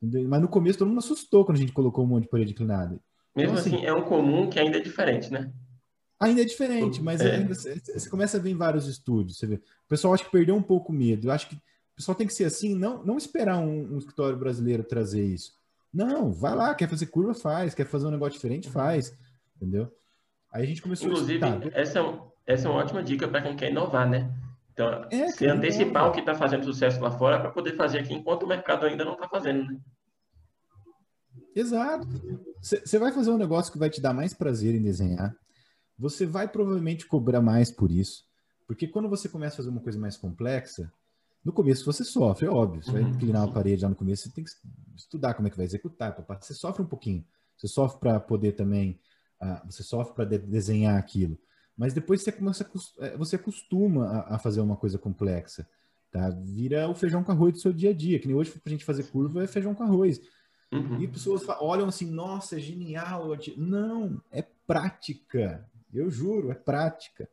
Speaker 2: Mas no começo todo mundo assustou quando a gente colocou um monte de parede inclinada.
Speaker 1: Mesmo então, assim, assim, é um comum que ainda é diferente, né?
Speaker 2: Ainda é diferente, mas é. ainda você começa a ver em vários estúdios. Você vê. O pessoal acho que perdeu um pouco o medo. Eu acho que o pessoal tem que ser assim, não, não esperar um, um escritório brasileiro trazer isso. Não, vai lá, quer fazer curva, faz, quer fazer um negócio diferente, faz entendeu? Aí a gente começou
Speaker 1: Inclusive, a Inclusive, essa, é essa é uma ótima dica para quem quer inovar, né? Então, é, se antecipar o que está fazendo sucesso lá fora para poder fazer aqui enquanto o mercado ainda não está fazendo, né?
Speaker 2: Exato. Você vai fazer um negócio que vai te dar mais prazer em desenhar. Você vai provavelmente cobrar mais por isso. Porque quando você começa a fazer uma coisa mais complexa, no começo você sofre, é óbvio. Você vai uhum. inclinar a parede lá no começo, você tem que estudar como é que vai executar. Você sofre um pouquinho. Você sofre para poder também você sofre para de desenhar aquilo. Mas depois você, começa, é, você acostuma a, a, fazer uma coisa complexa. Tá? Vira o feijão com arroz do seu dia a dia. Que nem hoje, para a gente fazer curva, é feijão com arroz. Uhum. E pessoas olham assim, nossa, é genial. Não, é prática. Eu juro, é prática.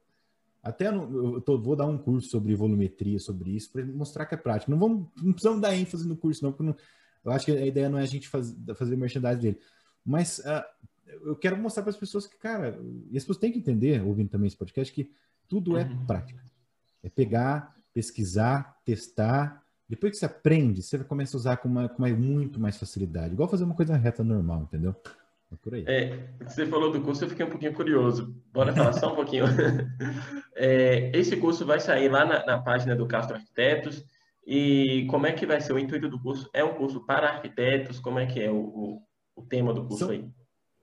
Speaker 2: Até no, eu tô, vou dar um curso sobre volumetria, sobre isso, para mostrar que é prática. Não, vamos, não precisamos dar ênfase no curso, não, porque não, eu acho que a ideia não é a gente faz, fazer merchandising dele. Mas uh, eu quero mostrar para as pessoas que, cara, e as pessoas têm que entender, ouvindo também esse podcast, que tudo é uhum. prática. É pegar, pesquisar, testar. Depois que você aprende, você começa a usar com, uma, com uma, muito mais facilidade. Igual fazer uma coisa reta normal, entendeu?
Speaker 1: É por aí. É, você falou do curso, eu fiquei um pouquinho curioso. Bora falar só um pouquinho. É, esse curso vai sair lá na, na, página do Castro Arquitetos. E como é que vai ser o intuito do curso? É um curso para arquitetos? Como é que é o, o, o tema do curso São... aí?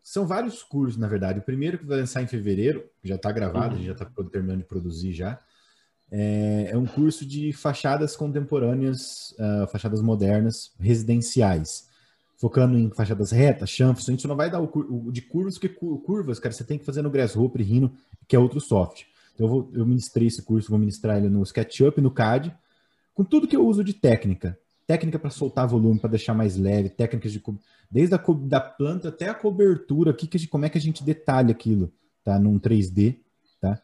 Speaker 2: São vários cursos, na verdade. O primeiro que vai lançar em fevereiro, já está gravado, uhum. já está terminando de produzir já, é, é, um curso de fachadas contemporâneas, uh, fachadas modernas, residenciais, focando em fachadas retas, chanfres. A gente não vai dar o, o de curvas, porque curvas, cara, você tem que fazer no Grasshopper, Rhino, que é outro software. Então eu, vou, eu ministrei esse curso, vou ministrar ele no SketchUp, no CAD, com tudo que eu uso de técnica técnica para soltar volume, para deixar mais leve, técnicas de desde a da planta até a cobertura, aqui que como é que a gente detalha aquilo, tá, num 3D, tá?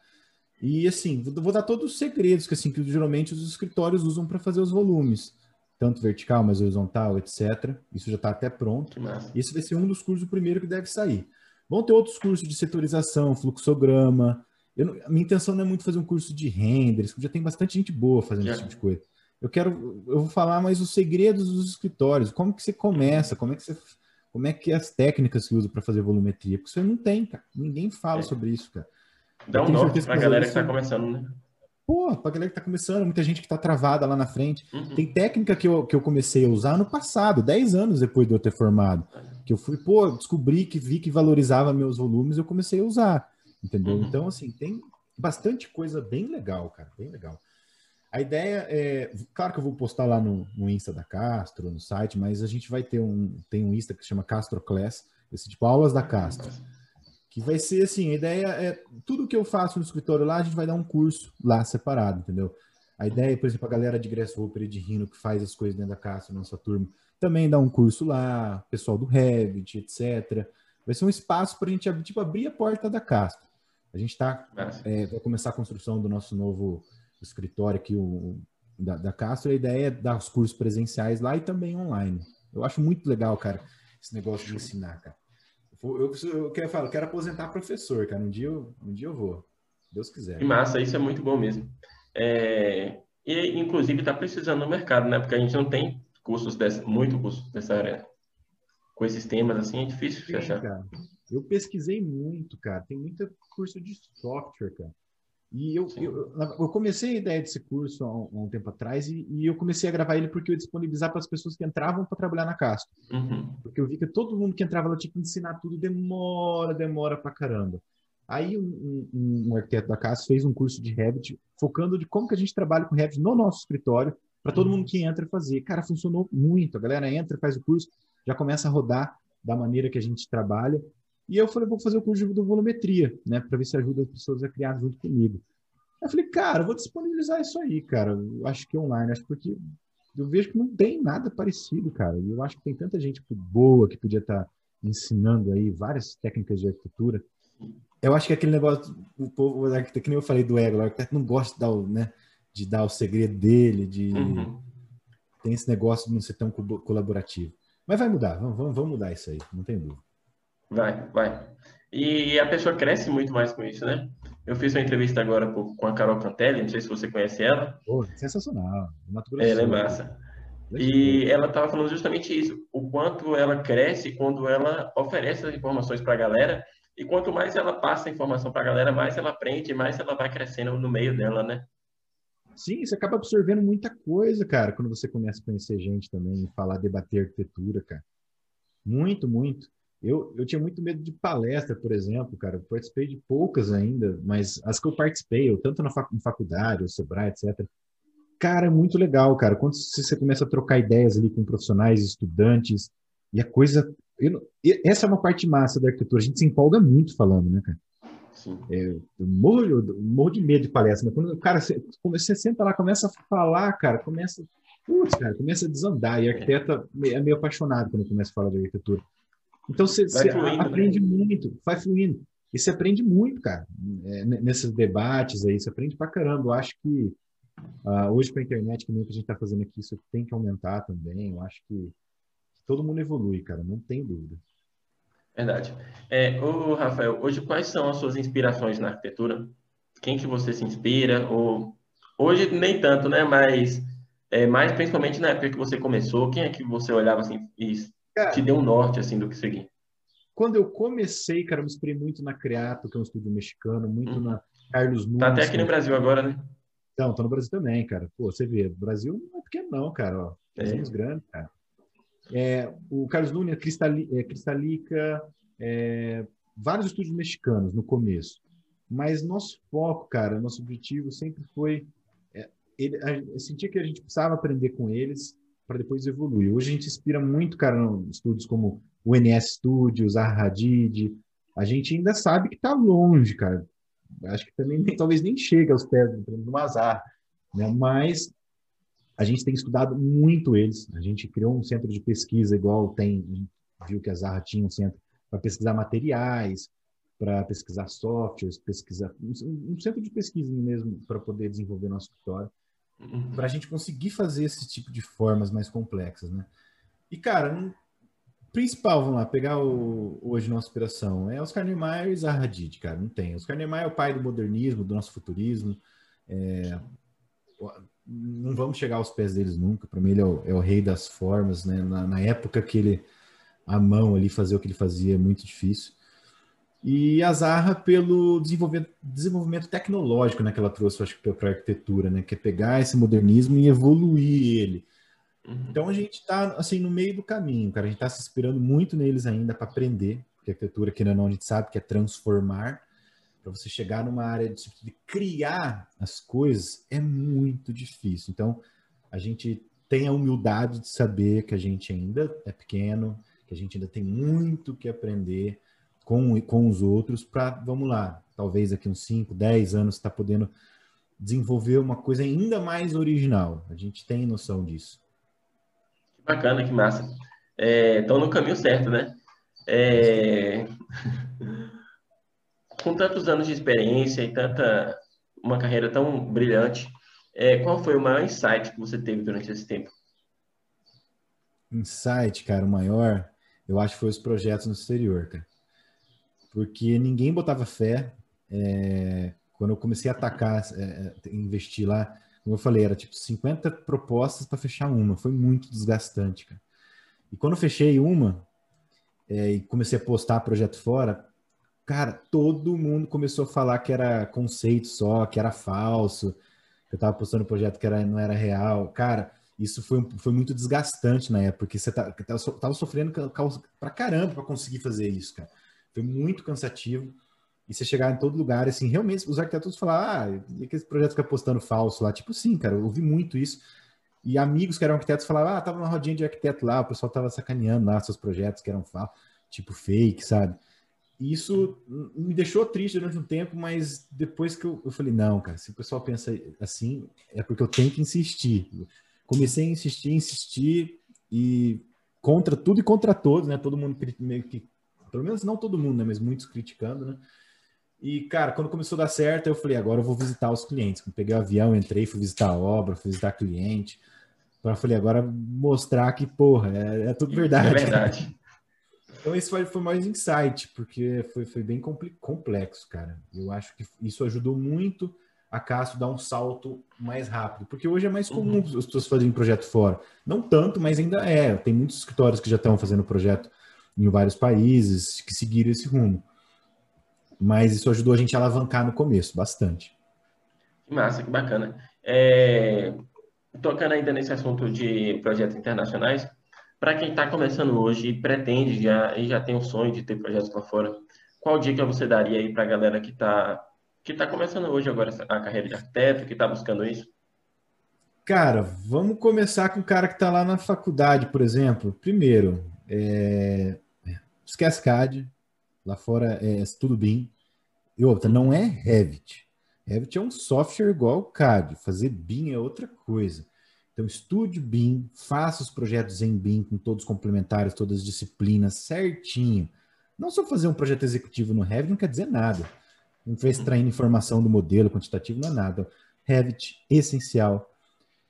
Speaker 2: E assim, vou dar todos os segredos que assim que geralmente os escritórios usam para fazer os volumes, tanto vertical, mas horizontal, etc. Isso já está até pronto. Esse vai ser um dos cursos, o primeiro que deve sair. Vão ter outros cursos de setorização, fluxograma. Eu, a minha intenção não é muito fazer um curso de renders, já tem bastante gente boa fazendo esse tipo de coisa. Eu quero, eu vou falar mais os segredos dos escritórios, como que você começa, como é que você, como é que as técnicas que usa para fazer volumetria, porque você não tem, cara. Ninguém fala é. sobre isso, cara.
Speaker 1: Dá um nome para a galera que está começando, né?
Speaker 2: pô, pra galera que tá começando, muita gente que tá travada lá na frente. Uhum. Tem técnica que eu, que eu comecei a usar no passado, 10 anos depois de eu ter formado. Que eu fui, pô, descobri que vi que valorizava meus volumes, eu comecei a usar. Entendeu? Uhum. Então, assim, tem bastante coisa bem legal, cara, bem legal. A ideia é, claro que eu vou postar lá no, no Insta da Castro, no site, mas a gente vai ter um, tem um Insta que se chama Castro Class, esse tipo aulas da Castro, que vai ser assim, a ideia é, tudo que eu faço no escritório lá, a gente vai dar um curso lá separado, entendeu? A ideia, por exemplo, a galera de Grasshopper e de Rhino que faz as coisas dentro da Castro, nossa turma, também dá um curso lá, pessoal do Revit, etc. Vai ser um espaço para a gente tipo, abrir a porta da Castro. A gente tá, é, vai começar a construção do nosso novo escritório aqui o, da, da Castro, a ideia é dar os cursos presenciais lá e também online. Eu acho muito legal, cara, esse negócio de ensinar, cara. Eu, eu, eu quero falar, eu quero aposentar professor, cara. Um dia eu, um dia eu vou. Deus quiser.
Speaker 1: Que massa, isso é muito bom mesmo. É, e, inclusive, está precisando no mercado, né? Porque a gente não tem cursos dessa, muito cursos dessa área. Com esses temas, assim, é difícil Sim, achar.
Speaker 2: Cara. Eu pesquisei muito, cara. Tem muito curso de software, cara. E eu, eu, eu, comecei a ideia desse curso há um, um tempo atrás e, e, eu comecei a gravar ele porque eu disponibilizar para as pessoas que entravam para trabalhar na Castro. Uhum. Porque eu vi que todo mundo que entrava lá tinha que ensinar tudo, demora, demora pra caramba. Aí um, um, um arquiteto da Castro fez um curso de Revit focando de como que a gente trabalha com Revit no nosso escritório para todo uhum. mundo que entra fazer. Cara, funcionou muito. A galera entra, faz o curso, já começa a rodar da maneira que a gente trabalha e eu falei, vou fazer o curso de volumetria, né, para ver se ajuda as pessoas a criar junto comigo. Eu falei, cara, eu vou disponibilizar isso aí, cara. Eu acho que online, acho porque eu vejo que não tem nada parecido, cara. E eu acho que tem tanta gente boa que podia estar tá ensinando aí várias técnicas de arquitetura. Eu acho que aquele negócio, o povo, arquiteto, que nem eu falei do ego, o arquiteto não gosta de dar o, né, de dar o segredo dele, de uhum. tem esse negócio de não ser tão colaborativo. Mas vai mudar, vamos, vamos, vamos mudar isso aí, não tem dúvida.
Speaker 1: Vai, vai. E a pessoa cresce muito mais com isso, né? Eu fiz uma entrevista agora com a Carol Cantelli, não sei se você conhece ela.
Speaker 2: Pô, sensacional.
Speaker 1: Ela é massa. E ela estava falando justamente isso, o quanto ela cresce quando ela oferece as informações para a galera, e quanto mais ela passa a informação para a galera, mais ela aprende, mais ela vai crescendo no meio dela, né?
Speaker 2: Sim, você acaba absorvendo muita coisa, cara, quando você começa a conhecer gente também, falar, debater arquitetura, cara. Muito, muito. Eu, eu tinha muito medo de palestra, por exemplo, cara. Eu participei de poucas ainda, mas as que eu participei, eu, tanto na fac, faculdade, o Sebrae, etc. Cara, é muito legal, cara. Quando você começa a trocar ideias ali com profissionais, estudantes, e a coisa. Essa é uma parte massa da arquitetura. A gente se empolga muito falando, né, cara? Sim. É, eu morro, eu morro de medo de palestra, mas quando cara, você, você senta lá, começa a falar, cara, começa. Putz, cara, começa a desandar. E arquiteto é meio apaixonado quando começa a falar de arquitetura. Então você, você fluindo, né? aprende né? muito, vai fluindo. E você aprende muito, cara, é, nesses debates aí, você aprende pra caramba. Eu acho que uh, hoje com a internet, que nem que a gente está fazendo aqui, isso tem que aumentar também. Eu acho que todo mundo evolui, cara, não tem dúvida.
Speaker 1: Verdade. É, ô, Rafael, hoje quais são as suas inspirações na arquitetura? Quem que você se inspira? Ou hoje nem tanto, né? Mas é, mais principalmente na época que você começou, quem é que você olhava assim e Cara, te deu um norte, assim, do que seguir?
Speaker 2: Quando eu comecei, cara, eu me inspirei muito na Creato, que é um estúdio mexicano, muito hum. na Carlos Nunes.
Speaker 1: Tá até aqui no Brasil agora, né?
Speaker 2: Então, tá no Brasil também, cara. Pô, você vê, o Brasil não é pequeno não, cara, ó. É. Somos grandes, cara. É, o Carlos Nunes, Cristali, é, Cristalica, é, vários estúdios mexicanos no começo. Mas nosso foco, cara, nosso objetivo sempre foi... É, ele, a, eu sentia que a gente precisava aprender com eles para depois evoluir. Hoje a gente inspira muito, cara, em estúdios como o NS Studios, a Hadid. A gente ainda sabe que está longe, cara. Acho que também nem, talvez nem chega aos pés do Mazar, né? Mas a gente tem estudado muito eles. A gente criou um centro de pesquisa igual tem, viu que a Zarra tinha um centro para pesquisar materiais, para pesquisar softwares, pesquisar um, um centro de pesquisa mesmo para poder desenvolver nosso escritório. Uhum. para a gente conseguir fazer esse tipo de formas mais complexas, né? E, cara, um principal, vamos lá, pegar o, hoje nossa inspiração, é Oscar Niemeyer e Zaha Hadid, cara, não tem. Oscar Niemeyer é o pai do modernismo, do nosso futurismo, é, não vamos chegar aos pés deles nunca, para mim ele é o, é o, rei das formas, né? Na, na, época que ele, a mão ali, fazer o que ele fazia é muito difícil. E a Zarra pelo desenvolvimento, desenvolvimento tecnológico né, que ela trouxe, acho que para a arquitetura, né? Que é pegar esse modernismo e evoluir ele. Uhum. Então a gente está assim no meio do caminho, cara. A gente está se inspirando muito neles ainda para aprender, porque a arquitetura, que não, a gente sabe que é transformar. Para você chegar numa área de, de criar as coisas é muito difícil. Então a gente tem a humildade de saber que a gente ainda é pequeno, que a gente ainda tem muito que aprender com, com os outros para, vamos lá, talvez daqui uns 5, 10 anos está podendo desenvolver uma coisa ainda mais original. A gente tem noção disso.
Speaker 1: Que bacana, que massa. Estão é, no caminho certo, né? É... com tantos anos de experiência e tanta uma carreira tão brilhante, é, qual foi o maior insight que você teve durante esse tempo?
Speaker 2: Insight, cara, o maior, eu acho que foi os projetos no exterior, cara porque ninguém botava fé. É, quando eu comecei a atacar, é, é investir lá, como eu falei, era tipo 50 propostas para fechar uma. Foi muito desgastante, cara. E quando eu fechei uma é, e comecei a postar projeto fora, cara, todo mundo começou a falar que era conceito só, que era falso, que eu tava postando projeto que era, não era real. Cara, isso foi, foi muito desgastante na época, porque você tá, tava sofrendo pra caramba para conseguir fazer isso, cara. Foi muito cansativo. E você chegar em todo lugar, assim, realmente, os arquitetos falar, ah, e aqueles projetos que postando falso lá, tipo, sim, cara, eu ouvi muito isso. E amigos que eram arquitetos falavam, ah, tava numa rodinha de arquiteto lá, o pessoal tava sacaneando lá seus projetos que eram falsos, tipo fake, sabe? E isso me deixou triste durante um tempo, mas depois que eu, eu falei, não, cara, se o pessoal pensa assim, é porque eu tenho que insistir. Comecei a insistir, insistir, e contra tudo e contra todos, né? Todo mundo meio que pelo menos não todo mundo, né? Mas muitos criticando, né? E, cara, quando começou a dar certo, eu falei, agora eu vou visitar os clientes. Eu peguei o avião, entrei, fui visitar a obra, fui visitar cliente. Então eu falei, agora mostrar que, porra, é, é tudo verdade. É
Speaker 1: verdade.
Speaker 2: Então esse foi, foi mais insight, porque foi, foi bem complexo, cara. Eu acho que isso ajudou muito a Cássio dar um salto mais rápido, porque hoje é mais comum uhum. as pessoas fazerem projeto fora. Não tanto, mas ainda é. Tem muitos escritórios que já estão fazendo projeto em vários países que seguiram esse rumo. Mas isso ajudou a gente a alavancar no começo, bastante.
Speaker 1: Que massa, que bacana. É... Tocando ainda nesse assunto de projetos internacionais, para quem está começando hoje e pretende já, e já tem o sonho de ter projetos lá fora, qual dica você daria aí para a galera que está que tá começando hoje agora a carreira de arquiteto, que está buscando isso?
Speaker 2: Cara, vamos começar com o cara que está lá na faculdade, por exemplo. Primeiro, é, esquece CAD, lá fora é tudo BIM. E outra, não é Revit. Revit é um software igual ao CAD, fazer BIM é outra coisa. Então, estude BIM, faça os projetos em BIM com todos complementares, todas as disciplinas, certinho. Não só fazer um projeto executivo no Revit não quer dizer nada. Não foi extraindo informação do modelo quantitativo, não é nada. Revit, essencial.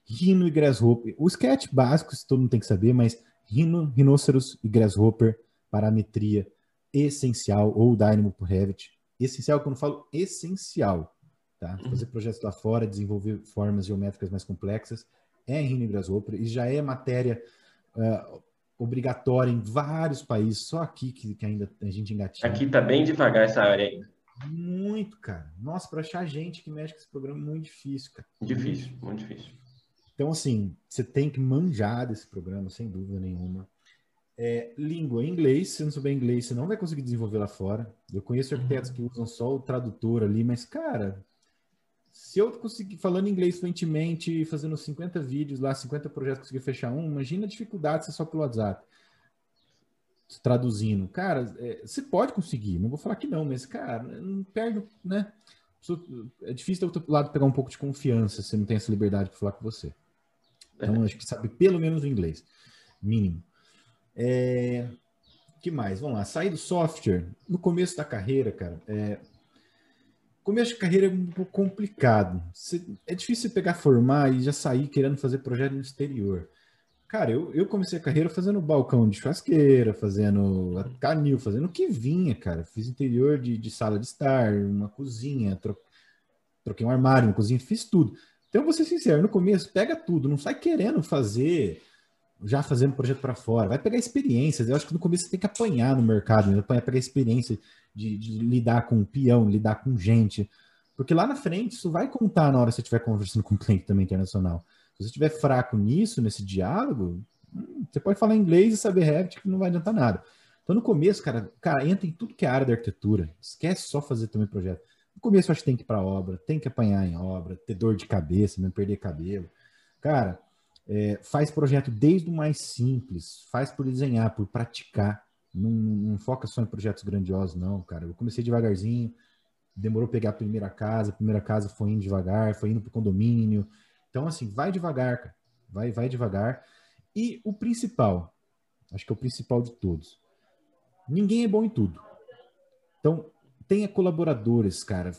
Speaker 2: Rhino e Grasshopper. O sketch básico, todo mundo tem que saber, mas Rhino, Rhinoceros e Grasshopper parametria essencial, ou Dynamo por Revit. Essencial, quando eu falo essencial, tá? Uhum. Fazer projetos lá fora, desenvolver formas geométricas mais complexas, é em Rhino e Grasshopper, e já é matéria uh, obrigatória em vários países, só aqui que, que ainda a gente engatinha.
Speaker 1: Aqui tá bem devagar essa área ainda.
Speaker 2: Muito, cara. Nossa, para achar gente que mexe com esse programa é muito difícil, cara.
Speaker 1: Difícil, muito difícil.
Speaker 2: Então, assim, você tem que manjar desse programa, sem dúvida nenhuma. É, língua, inglês, se não souber inglês, você não vai conseguir desenvolver lá fora. Eu conheço arquitetos que usam só o tradutor ali, mas, cara, se eu conseguir falando inglês fluentemente, fazendo 50 vídeos lá, 50 projetos, conseguir fechar um, imagina a dificuldade se é só pelo WhatsApp. Traduzindo. Cara, é, você pode conseguir, não vou falar que não, mas, cara, não perde, né? É difícil do outro lado pegar um pouco de confiança se não tem essa liberdade para falar com você. Então, acho que sabe pelo menos o inglês, mínimo. É, que mais? Vamos lá, sair do software. No começo da carreira, cara, é, começo de carreira é um pouco complicado. É difícil pegar, formar e já sair querendo fazer projeto no exterior. Cara, eu, eu comecei a carreira fazendo balcão de churrasqueira, fazendo canil, fazendo o que vinha, cara. Fiz interior de, de sala de estar, uma cozinha, tro, troquei um armário, uma cozinha, fiz tudo. Então, vou ser sincero, no começo, pega tudo, não sai querendo fazer já fazendo projeto para fora, vai pegar experiências. Eu acho que no começo você tem que apanhar no mercado, né? vai pegar experiência de, de, lidar com peão, lidar com gente, porque lá na frente isso vai contar na hora que você estiver conversando com um cliente também internacional. Se você estiver fraco nisso, nesse diálogo, hum, você pode falar inglês e saber Revit que não vai adiantar nada. Então no começo, cara, cara, entra em tudo que é área da arquitetura. Esquece só fazer também projeto. No começo eu acho que tem que ir para obra, tem que apanhar em obra, ter dor de cabeça, mesmo perder cabelo. Cara, é, faz projeto desde o mais simples, faz por desenhar, por praticar. Não, não, foca só em projetos grandiosos, não, cara. Eu comecei devagarzinho, demorou pegar a primeira casa, a primeira casa foi indo devagar, foi indo para o condomínio. Então, assim, vai devagar, cara. Vai, vai devagar. E o principal, acho que é o principal de todos. Ninguém é bom em tudo. Então, tenha colaboradores, cara.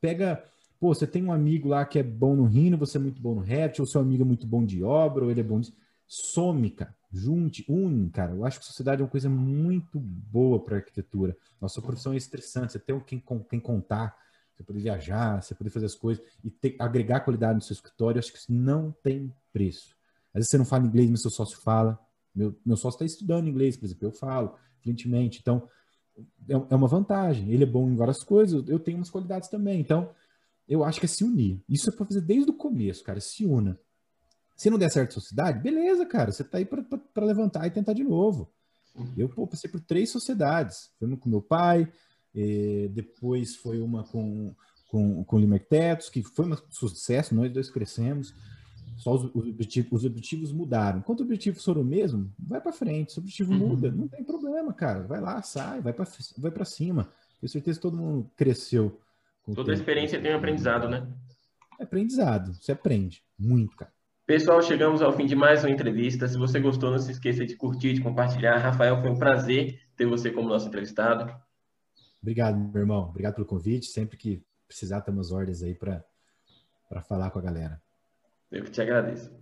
Speaker 2: Pega Pô, você tem um amigo lá que é bom no Rhino, você é muito bom no Revit, ou seu amigo é muito bom de obra, ou ele é bom de... Some, cara. Junte, une, cara. Eu acho que sociedade é uma coisa muito boa para arquitetura. Nossa profissão é estressante. Você tem quem, quem contar, você poder viajar, você poder fazer as coisas e ter, agregar qualidade no seu escritório, eu acho que isso não tem preço. Às vezes você não fala inglês, mas seu sócio fala. Meu, meu sócio está estudando inglês, por exemplo, eu falo fluentemente. Então, é, é uma vantagem. Ele é bom em várias coisas, eu tenho umas qualidades também. Então, eu acho que é se unir. Isso é para fazer desde o começo, cara. Se una. Se não der certo a sociedade, beleza, cara. Você tá aí para levantar e tentar de novo. Eu pô, passei por três sociedades. Foi uma com meu pai, depois foi uma com, com, com o Limertetos, que foi um sucesso, nós dois crescemos. Só os, os, objetivos, os objetivos mudaram. Enquanto o objetivo for o mesmo, vai para frente. Se o objetivo uhum. muda, não tem problema, cara. Vai lá, sai, vai para vai cima. Tenho certeza que todo mundo cresceu
Speaker 1: Toda experiência tem um aprendizado, né?
Speaker 2: É aprendizado, você aprende muito, cara.
Speaker 1: Pessoal, chegamos ao fim de mais uma entrevista. Se você gostou, não se esqueça de curtir, de compartilhar. Rafael, foi um prazer ter você como nosso entrevistado.
Speaker 2: Obrigado, meu irmão. Obrigado pelo convite. Sempre que precisar, estamos ordens aí para falar com a galera.
Speaker 1: Eu que te agradeço.